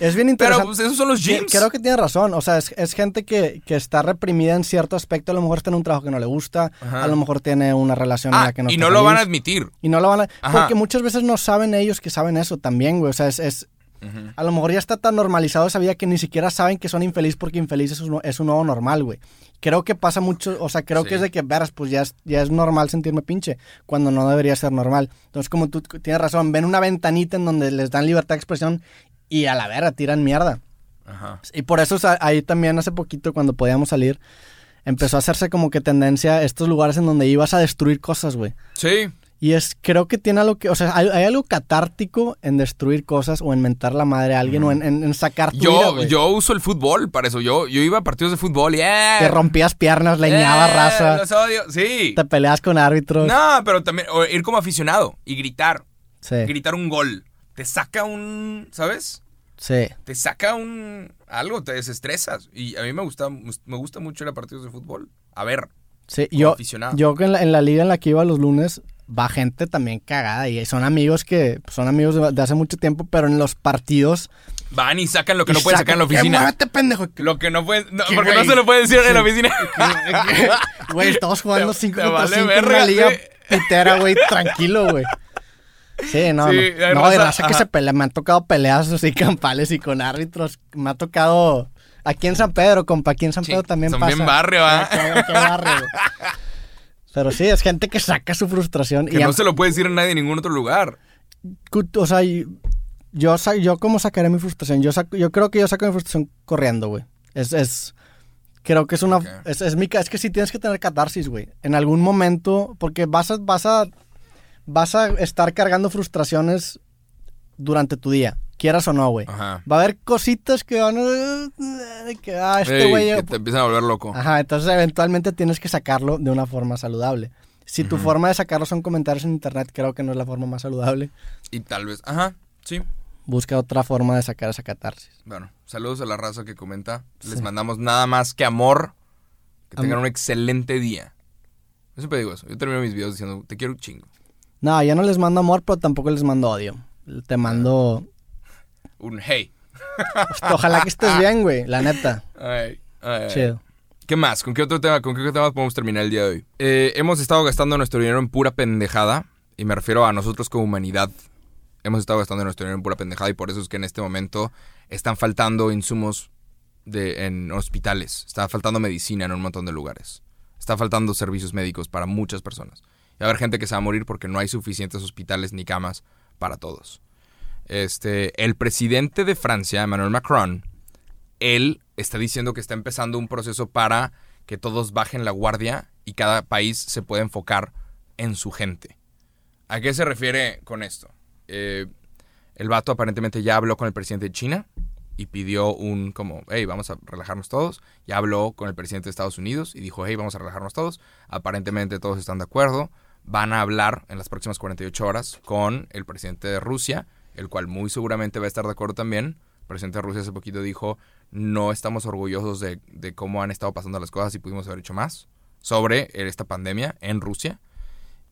[SPEAKER 2] Es bien
[SPEAKER 1] Pero
[SPEAKER 2] interesante.
[SPEAKER 1] pues, esos son los gyms.
[SPEAKER 2] Creo que tiene razón. O sea, es, es gente que, que está reprimida en cierto aspecto. A lo mejor está en un trabajo que no le gusta.
[SPEAKER 1] Ajá.
[SPEAKER 2] A lo mejor tiene una relación en
[SPEAKER 1] Ah,
[SPEAKER 2] la que no
[SPEAKER 1] y no lo van a admitir.
[SPEAKER 2] Y no lo van a...
[SPEAKER 1] Ajá.
[SPEAKER 2] Porque muchas veces no saben ellos que saben eso también, güey. O sea, es, es- A lo mejor ya está tan normalizado esa vida que ni siquiera saben que son infeliz porque infeliz es un, es un nuevo normal, güey. Creo que pasa mucho, o sea, creo
[SPEAKER 1] Sí.
[SPEAKER 2] que es de que, veras, pues ya es, ya es normal sentirme pinche, cuando no debería ser normal. Entonces, como tú tienes razón, ven una ventanita en donde les dan libertad de expresión y a la vera tiran mierda.
[SPEAKER 1] Ajá.
[SPEAKER 2] Y por eso o sea, ahí también hace poquito cuando podíamos salir, empezó a hacerse como que tendencia estos lugares en donde ibas a destruir cosas, güey.
[SPEAKER 1] Sí.
[SPEAKER 2] Y es, creo que tiene algo que, o sea, hay, hay algo catártico en destruir cosas o en mentar la madre a alguien o en, en- en sacar tu
[SPEAKER 1] Yo, yo uso el fútbol para eso. Yo, yo iba a partidos de fútbol y ¡eh!
[SPEAKER 2] Te rompías piernas, leñabas
[SPEAKER 1] ¡Eh!
[SPEAKER 2] raza,
[SPEAKER 1] Los odio. Sí.
[SPEAKER 2] te peleas con árbitros.
[SPEAKER 1] No, pero también o ir como aficionado y gritar.
[SPEAKER 2] Sí,
[SPEAKER 1] Gritar un gol. Te saca un. ¿Sabes?
[SPEAKER 2] sí.
[SPEAKER 1] Te saca un. Algo, te desestresas. Y a mí me gusta, me gusta mucho ir a partidos de fútbol. A ver.
[SPEAKER 2] Sí, yo,
[SPEAKER 1] aficionado.
[SPEAKER 2] yo que en la, en la liga en la que iba los lunes va gente también cagada y son amigos que son amigos de, de hace mucho tiempo, pero en los partidos
[SPEAKER 1] Van y sacan lo que no pueden sacar en la
[SPEAKER 2] "Eh,
[SPEAKER 1] oficina.
[SPEAKER 2] muévete, pendejo.
[SPEAKER 1] Lo que no pueden. no,
[SPEAKER 2] ¿Qué,
[SPEAKER 1] porque no se lo puede decir en la oficina.
[SPEAKER 2] Güey, estamos jugando
[SPEAKER 1] Te-
[SPEAKER 2] 5
[SPEAKER 1] te
[SPEAKER 2] contra
[SPEAKER 1] vale
[SPEAKER 2] 5 en
[SPEAKER 1] verga,
[SPEAKER 2] una liga
[SPEAKER 1] sí.
[SPEAKER 2] pitera, güey, tranquilo, güey. Sí, no,
[SPEAKER 1] Sí,
[SPEAKER 2] no.
[SPEAKER 1] hay raza-
[SPEAKER 2] que se pelea. Me han tocado peleas así campales y con árbitros. Me ha tocado aquí en San Pedro, compa. Aquí en San Pedro también
[SPEAKER 1] son
[SPEAKER 2] pasa.
[SPEAKER 1] bien barrio, ¿ah?
[SPEAKER 2] Barrio, güey. Pero sí, es gente que saca su frustración.
[SPEAKER 1] Que
[SPEAKER 2] y
[SPEAKER 1] no se lo puede decir a nadie en ningún otro lugar.
[SPEAKER 2] O sea, yo, yo cómo sacaré mi frustración. Yo, saco, yo creo que yo saco mi frustración corriendo, güey. Es, es, creo que es una,
[SPEAKER 1] Ok.
[SPEAKER 2] es, es mi, es que sí tienes que tener catarsis, güey. En algún momento, porque vas a, vas a, vas a estar cargando frustraciones durante tu día, quieras o no, güey.
[SPEAKER 1] Ajá.
[SPEAKER 2] Va a haber cositas que van a, que, ah, este
[SPEAKER 1] Ey,
[SPEAKER 2] güey,
[SPEAKER 1] que te empiezan a volver loco.
[SPEAKER 2] Ajá, entonces eventualmente tienes que sacarlo de una forma saludable. Si tu forma de sacarlo son comentarios en internet, creo que no es la forma más saludable.
[SPEAKER 1] Y tal vez. Ajá. Sí.
[SPEAKER 2] Busca otra forma de sacar esa catarsis.
[SPEAKER 1] Bueno, saludos a la raza que comenta. Les
[SPEAKER 2] Sí.
[SPEAKER 1] mandamos nada más que amor. Que
[SPEAKER 2] Am-
[SPEAKER 1] tengan un excelente día. Yo siempre digo eso. Yo termino mis videos diciendo, te quiero un chingo.
[SPEAKER 2] No, yo no les mando amor, pero tampoco les mando odio. Te mando...
[SPEAKER 1] Un hey.
[SPEAKER 2] Ojalá que estés bien, güey, la neta.
[SPEAKER 1] Ay, ay, ay.
[SPEAKER 2] Chido.
[SPEAKER 1] ¿Qué más? ¿Con qué otro tema, con qué otro tema podemos terminar el día de hoy? Eh, hemos estado gastando nuestro dinero en pura pendejada. Y me refiero a nosotros como humanidad. Hemos estado gastando nuestro dinero en pura pendejada. Y por eso es que en este momento están faltando insumos de, en hospitales. Está faltando medicina en un montón de lugares. Está faltando servicios médicos para muchas personas. Y va a haber gente que se va a morir porque no hay suficientes hospitales ni camas para todos. Este, el presidente de Francia, Emmanuel Macron, él está diciendo que está empezando un proceso para que todos bajen la guardia y cada país se pueda enfocar en su gente. ¿A qué se refiere con esto? Eh, el vato aparentemente ya habló con el presidente de China y pidió un como, hey, vamos a relajarnos todos. Ya habló con el presidente de Estados Unidos y dijo, hey, vamos a relajarnos todos. Aparentemente todos están de acuerdo. Van a hablar en las próximas 48 horas con el presidente de Rusia, el cual muy seguramente va a estar de acuerdo también. El presidente de Rusia hace poquito dijo, no estamos orgullosos de, de cómo han estado pasando las cosas y pudimos haber hecho más sobre esta pandemia en Rusia.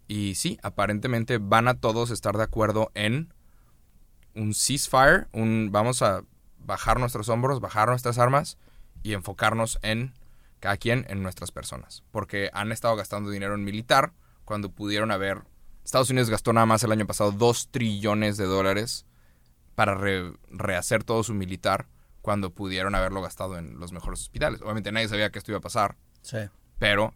[SPEAKER 1] Y sí, aparentemente van a todos estar de acuerdo en un ceasefire, un vamos a bajar nuestros hombros, bajar nuestras armas y enfocarnos en cada quien en nuestras personas. Porque han estado gastando dinero en militar cuando pudieron haber... Estados Unidos gastó nada más el año pasado 2 trillones de dólares para re- rehacer todo su militar cuando pudieron haberlo gastado en los mejores hospitales. Obviamente nadie sabía que esto iba a pasar,
[SPEAKER 2] Sí.
[SPEAKER 1] pero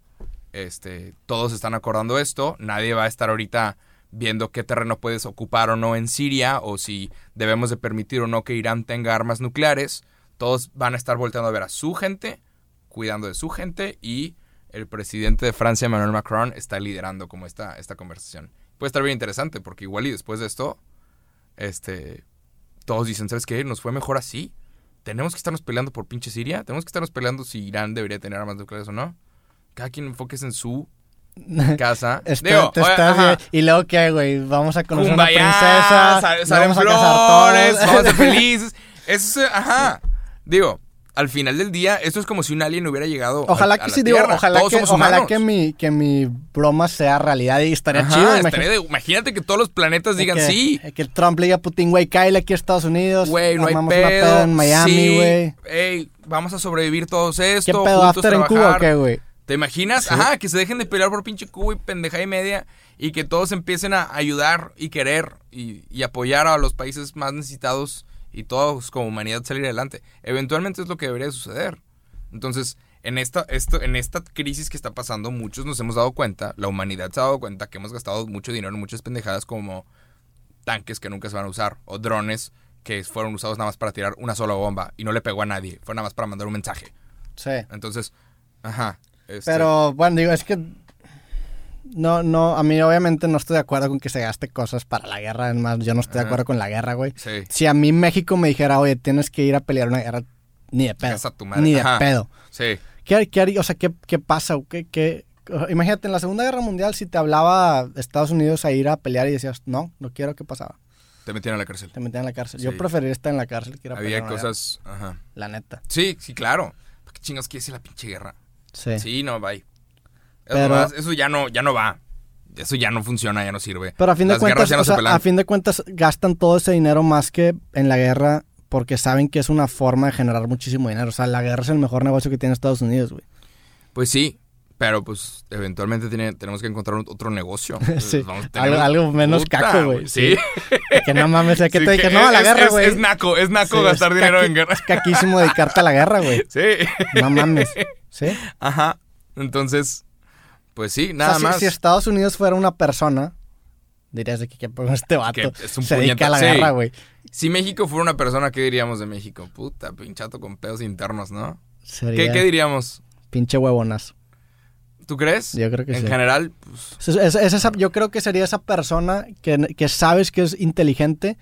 [SPEAKER 1] este, todos están acordando esto. Nadie va a estar ahorita viendo qué terreno puedes ocupar o no en Siria o si debemos de permitir o no que Irán tenga armas nucleares. Todos van a estar volteando a ver a su gente, cuidando de su gente y el presidente de Francia, Emmanuel Macron, está liderando como esta, esta conversación. Puede estar bien interesante porque igual y después de esto, este, todos dicen, ¿sabes qué? Nos fue mejor así. Tenemos que estarnos peleando por pinche Siria. Tenemos que estarnos peleando si Irán debería tener armas nucleares o no. Cada quien enfoques en su casa.
[SPEAKER 2] Espera,
[SPEAKER 1] Digo,
[SPEAKER 2] te
[SPEAKER 1] oye,
[SPEAKER 2] estás
[SPEAKER 1] ajá.
[SPEAKER 2] bien. Y luego, ¿qué, güey? Vamos a conocer
[SPEAKER 1] Kumbaya,
[SPEAKER 2] una princesa.
[SPEAKER 1] sal- salen
[SPEAKER 2] vamos a casar todos.
[SPEAKER 1] vamos a ser felices. Eso es, ajá. Digo, al final del día, esto es como si un alien hubiera llegado a-
[SPEAKER 2] Ojalá
[SPEAKER 1] a
[SPEAKER 2] que
[SPEAKER 1] la
[SPEAKER 2] sí, digo,
[SPEAKER 1] Tierra.
[SPEAKER 2] ojalá,
[SPEAKER 1] Todos
[SPEAKER 2] que,
[SPEAKER 1] somos
[SPEAKER 2] ojalá que, mi, que mi broma sea realidad y estaría
[SPEAKER 1] Ajá,
[SPEAKER 2] chido.
[SPEAKER 1] estaría
[SPEAKER 2] imagi-
[SPEAKER 1] de- imagínate que todos los planetas digan
[SPEAKER 2] que,
[SPEAKER 1] sí.
[SPEAKER 2] Que Trump le diga a Putin, güey, cállale aquí a Estados Unidos.
[SPEAKER 1] Güey, no hay
[SPEAKER 2] una
[SPEAKER 1] pedo.
[SPEAKER 2] peda en Miami,
[SPEAKER 1] sí,
[SPEAKER 2] güey.
[SPEAKER 1] Ey, vamos a sobrevivir todos esto.
[SPEAKER 2] ¿Qué pedo,
[SPEAKER 1] juntos
[SPEAKER 2] after en Cuba o
[SPEAKER 1] trabajar.
[SPEAKER 2] qué, güey?
[SPEAKER 1] ¿Te imaginas? Ajá, que se dejen de pelear por pinche Cuba y pendeja y media y que todos empiecen a ayudar y querer y, y apoyar a los países más necesitados y todos como humanidad salir adelante. Eventualmente es lo que debería suceder. Entonces, en esta, esto, en esta crisis que está pasando, muchos nos hemos dado cuenta, la humanidad se ha dado cuenta que hemos gastado mucho dinero en muchas pendejadas como tanques que nunca se van a usar o drones que fueron usados nada más para tirar una sola bomba y no le pegó a nadie, fue nada más para mandar un mensaje.
[SPEAKER 2] Sí.
[SPEAKER 1] Entonces, ajá. este-
[SPEAKER 2] Pero, bueno, digo, es que. No, no, a mí obviamente no estoy de acuerdo con que se gaste cosas para la guerra. Además, yo no estoy de acuerdo con la guerra, güey.
[SPEAKER 1] Sí.
[SPEAKER 2] Si a mí México me dijera, oye, tienes que ir a pelear una guerra, ni de pedo.
[SPEAKER 1] A tu madre.
[SPEAKER 2] Ni de
[SPEAKER 1] Ajá.
[SPEAKER 2] pedo.
[SPEAKER 1] Sí.
[SPEAKER 2] ¿Qué, qué o sea, ¿qué, qué pasa? ¿Qué, qué- Imagínate, en la Segunda Guerra Mundial, si te hablaba Estados Unidos a ir a pelear y decías, no, no quiero, ¿qué pasaba?
[SPEAKER 1] Te metieron a la cárcel.
[SPEAKER 2] Te metían en la cárcel. Yo preferiría estar en la cárcel que ir a
[SPEAKER 1] Había
[SPEAKER 2] pelear una guerra,
[SPEAKER 1] cosas. Ajá.
[SPEAKER 2] La neta.
[SPEAKER 1] Sí, sí, claro. ¿Para ¿Qué chingados quiere decir la pinche guerra?
[SPEAKER 2] Sí.
[SPEAKER 1] Sí, no, bye.
[SPEAKER 2] Pero-
[SPEAKER 1] eso ya no, ya no va. Eso ya no funciona, ya no sirve.
[SPEAKER 2] Pero a fin de
[SPEAKER 1] Las
[SPEAKER 2] cuentas,
[SPEAKER 1] no
[SPEAKER 2] o sea, a fin de cuentas gastan todo ese dinero más que en la guerra porque saben que es una forma de generar muchísimo dinero. O sea, la guerra es el mejor negocio que tiene Estados Unidos, güey.
[SPEAKER 1] Pues sí, pero pues eventualmente tiene- tenemos que encontrar otro negocio.
[SPEAKER 2] Sí,
[SPEAKER 1] Vamos
[SPEAKER 2] algo- menos caco, güey.
[SPEAKER 1] Sí.
[SPEAKER 2] Que no mames, ya que
[SPEAKER 1] Sí,
[SPEAKER 2] te dije, no, a la guerra,
[SPEAKER 1] es-
[SPEAKER 2] güey.
[SPEAKER 1] Es, naco, es naco
[SPEAKER 2] Sí,
[SPEAKER 1] gastar
[SPEAKER 2] es
[SPEAKER 1] dinero
[SPEAKER 2] caqui-
[SPEAKER 1] en guerra.
[SPEAKER 2] Es caquísimo dedicarte a la guerra, güey.
[SPEAKER 1] Sí.
[SPEAKER 2] No mames. ¿Sí?
[SPEAKER 1] Ajá. Entonces, pues sí,
[SPEAKER 2] O sea,
[SPEAKER 1] nada
[SPEAKER 2] si-
[SPEAKER 1] más.
[SPEAKER 2] Si, Estados Unidos fuera una persona, dirías de que, ¿qué pedo este vato?
[SPEAKER 1] Que es un
[SPEAKER 2] se dedica a la
[SPEAKER 1] sí.
[SPEAKER 2] guerra, güey.
[SPEAKER 1] Si México fuera una persona, ¿qué diríamos de México? Puta, pinchato con pedos internos, ¿no?
[SPEAKER 2] Sería
[SPEAKER 1] ¿Qué, qué diríamos?
[SPEAKER 2] pinche huevonazo.
[SPEAKER 1] ¿Tú crees?
[SPEAKER 2] Yo creo que
[SPEAKER 1] en
[SPEAKER 2] sí.
[SPEAKER 1] general, pues,
[SPEAKER 2] Es- es- es esa- yo creo que sería esa persona que, que sabes que es inteligente.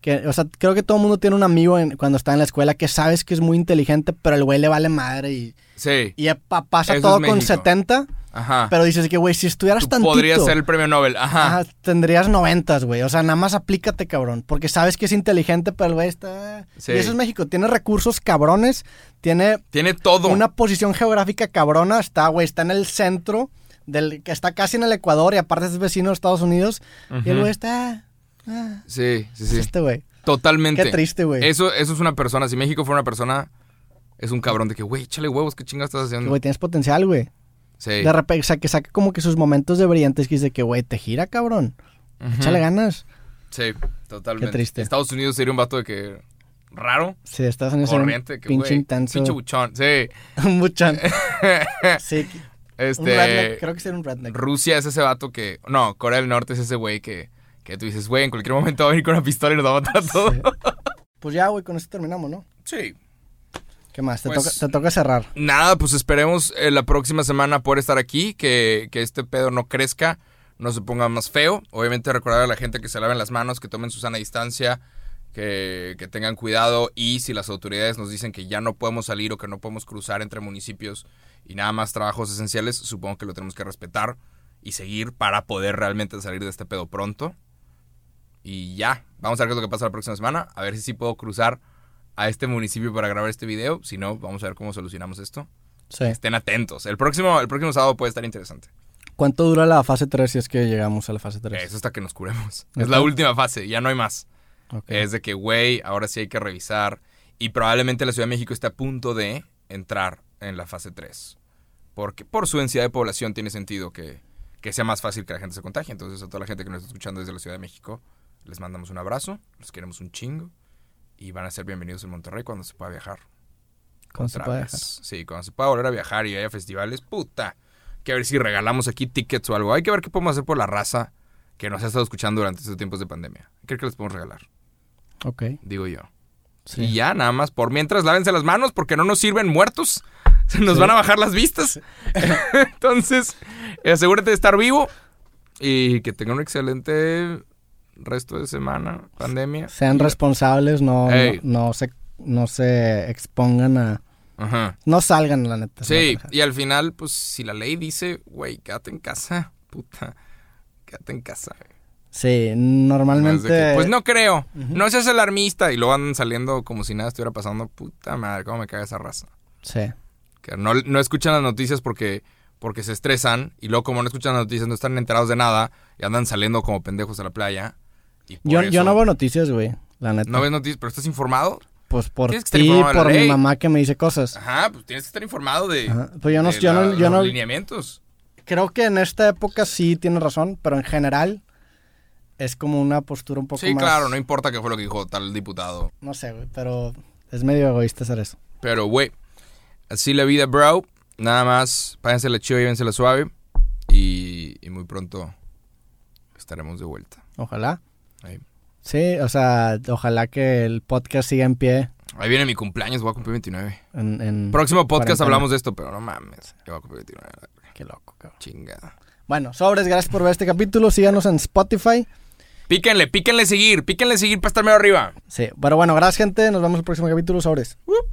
[SPEAKER 2] Que, o sea, creo que todo el mundo tiene un amigo en- cuando está en la escuela que sabes que es muy inteligente, pero el güey le vale madre y,
[SPEAKER 1] sí.
[SPEAKER 2] y pa- pasa
[SPEAKER 1] Eso
[SPEAKER 2] todo con
[SPEAKER 1] México.
[SPEAKER 2] 70,
[SPEAKER 1] Ajá.
[SPEAKER 2] pero dices que, güey, si estuvieras
[SPEAKER 1] Tú
[SPEAKER 2] tantito...
[SPEAKER 1] podrías ser el premio Nobel. Ajá.
[SPEAKER 2] ajá, tendrías 90, güey. O sea, nada más aplícate, cabrón. Porque sabes que es inteligente, pero el güey está...
[SPEAKER 1] Sí.
[SPEAKER 2] Y eso es México. Tiene recursos cabrones, tiene
[SPEAKER 1] Tiene todo.
[SPEAKER 2] una posición geográfica cabrona. Está, güey, está en el centro, del, que está casi en el Ecuador y aparte es vecino de Estados Unidos. Y el güey está... ah,
[SPEAKER 1] Sí, sí, sí.
[SPEAKER 2] Este güey.
[SPEAKER 1] Totalmente.
[SPEAKER 2] Qué triste, güey.
[SPEAKER 1] Eso, eso es una persona. Si México fuera una persona, es un cabrón de que, güey, échale huevos, ¿qué chingas estás haciendo?
[SPEAKER 2] Güey, tienes potencial, güey.
[SPEAKER 1] Sí.
[SPEAKER 2] De repente, o sea, que saca como que sus momentos de brillantes que dice que, güey, te gira, cabrón.
[SPEAKER 1] Ujú.
[SPEAKER 2] Échale ganas.
[SPEAKER 1] Sí, totalmente.
[SPEAKER 2] Qué triste.
[SPEAKER 1] Estados Unidos sería un vato de que. raro,
[SPEAKER 2] Sí, en ese
[SPEAKER 1] corriente, que
[SPEAKER 2] pinche intenso.
[SPEAKER 1] Pinche buchón. Sí.
[SPEAKER 2] un buchón. Sí, un
[SPEAKER 1] este.
[SPEAKER 2] redneck. Creo que sería un redneck.
[SPEAKER 1] Rusia es ese vato que. No, Corea del Norte es ese güey que. Que tú dices, güey, en cualquier momento va a venir con una pistola y nos va a matar a todos.
[SPEAKER 2] Pues ya, güey, con esto terminamos, ¿no?
[SPEAKER 1] Sí.
[SPEAKER 2] ¿Qué más? Te,
[SPEAKER 1] Pues-
[SPEAKER 2] toca, te toca cerrar.
[SPEAKER 1] Nada, pues esperemos eh, la próxima semana poder estar aquí, que, que este pedo no crezca, no se ponga más feo. Obviamente recordar a la gente que se laven las manos, que tomen su sana distancia, que, que tengan cuidado y si las autoridades nos dicen que ya no podemos salir o que no podemos cruzar entre municipios y nada más trabajos esenciales, supongo que lo tenemos que respetar y seguir para poder realmente salir de este pedo pronto. Y ya, vamos a ver qué es lo que pasa la próxima semana, a ver si sí puedo cruzar a este municipio para grabar este video, si no, vamos a ver cómo solucionamos esto.
[SPEAKER 2] Sí.
[SPEAKER 1] Estén atentos. El próximo, el próximo sábado puede estar interesante.
[SPEAKER 2] ¿Cuánto dura la fase 3 si es que llegamos a la fase 3?
[SPEAKER 1] Eso hasta que nos curemos. Es la última fase, ya no hay más. Es de que, güey, ahora sí hay que revisar. Y probablemente la Ciudad de México esté a punto de entrar en la fase 3. Porque por su densidad de población tiene sentido que, que sea más fácil que la gente se contagie. Entonces, a toda la gente que nos está escuchando desde la Ciudad de México, les mandamos un abrazo, los queremos un chingo. Y van a ser bienvenidos en Monterrey cuando se pueda viajar.
[SPEAKER 2] ¿Cómo se
[SPEAKER 1] Otra vez.
[SPEAKER 2] dejar?
[SPEAKER 1] Sí, cuando se pueda volver a viajar y haya festivales, puta. Que ver si regalamos aquí tickets o algo. Hay que ver qué podemos hacer por la raza que nos ha estado escuchando durante estos tiempos de pandemia. Creo que les podemos regalar,
[SPEAKER 2] Ok.
[SPEAKER 1] digo yo.
[SPEAKER 2] Sí.
[SPEAKER 1] Y ya, nada más. Por mientras, lávense las manos porque no nos sirven muertos. Se nos
[SPEAKER 2] Sí.
[SPEAKER 1] van a bajar las vistas. Entonces, eh, asegúrate de estar vivo y que tenga un excelente resto de semana, pandemia.
[SPEAKER 2] Sean
[SPEAKER 1] Y-
[SPEAKER 2] responsables, no, no, no se, no se expongan a...
[SPEAKER 1] Ajá.
[SPEAKER 2] No salgan, la neta.
[SPEAKER 1] Sí,
[SPEAKER 2] No,
[SPEAKER 1] y al final, pues si la ley dice, güey, quédate en casa, puta, quédate en casa. güey.
[SPEAKER 2] Sí, normalmente...
[SPEAKER 1] que, pues no creo, no seas alarmista y luego andan saliendo como si nada estuviera pasando, puta madre, cómo me caga esa raza.
[SPEAKER 2] Sí.
[SPEAKER 1] Que no, no escuchan las noticias porque, porque se estresan y luego como no escuchan las noticias no están enterados de nada y andan saliendo como pendejos a la playa. Y por
[SPEAKER 2] Yo, yo no veo noticias, güey, la neta.
[SPEAKER 1] No ves noticias, pero estás informado.
[SPEAKER 2] Pues por ti, por mi mamá que me dice cosas.
[SPEAKER 1] Ajá, pues tienes que estar informado de,
[SPEAKER 2] Ajá. Pues yo no,
[SPEAKER 1] de
[SPEAKER 2] yo no, yo
[SPEAKER 1] los
[SPEAKER 2] no,
[SPEAKER 1] lineamientos.
[SPEAKER 2] creo que en esta época sí tienes razón, pero en general es como una postura un poco
[SPEAKER 1] Sí,
[SPEAKER 2] más...
[SPEAKER 1] claro, no importa qué fue lo que dijo tal diputado.
[SPEAKER 2] No sé, güey, pero es medio egoísta hacer eso.
[SPEAKER 1] Pero, güey, así la vida, bro. Nada más, páguense la chiva y la suave. Y, y muy pronto estaremos de vuelta.
[SPEAKER 2] Ojalá.
[SPEAKER 1] Ahí.
[SPEAKER 2] Sí, o sea, ojalá que el podcast siga en pie.
[SPEAKER 1] Ahí viene mi cumpleaños, voy a cumplir 29.
[SPEAKER 2] En, en-
[SPEAKER 1] Próximo podcast
[SPEAKER 2] Cuarentena.
[SPEAKER 1] hablamos de esto, pero no mames. Yo voy a cumplir 29.
[SPEAKER 2] Qué loco, cabrón.
[SPEAKER 1] Chingada.
[SPEAKER 2] Bueno, sobres, gracias por ver este capítulo. Síganos en Spotify.
[SPEAKER 1] Píquenle, píquenle seguir, píquenle seguir para estar medio arriba.
[SPEAKER 2] Sí, pero bueno, gracias, gente. Nos vemos en el próximo capítulo. Sobres.
[SPEAKER 1] Whoop.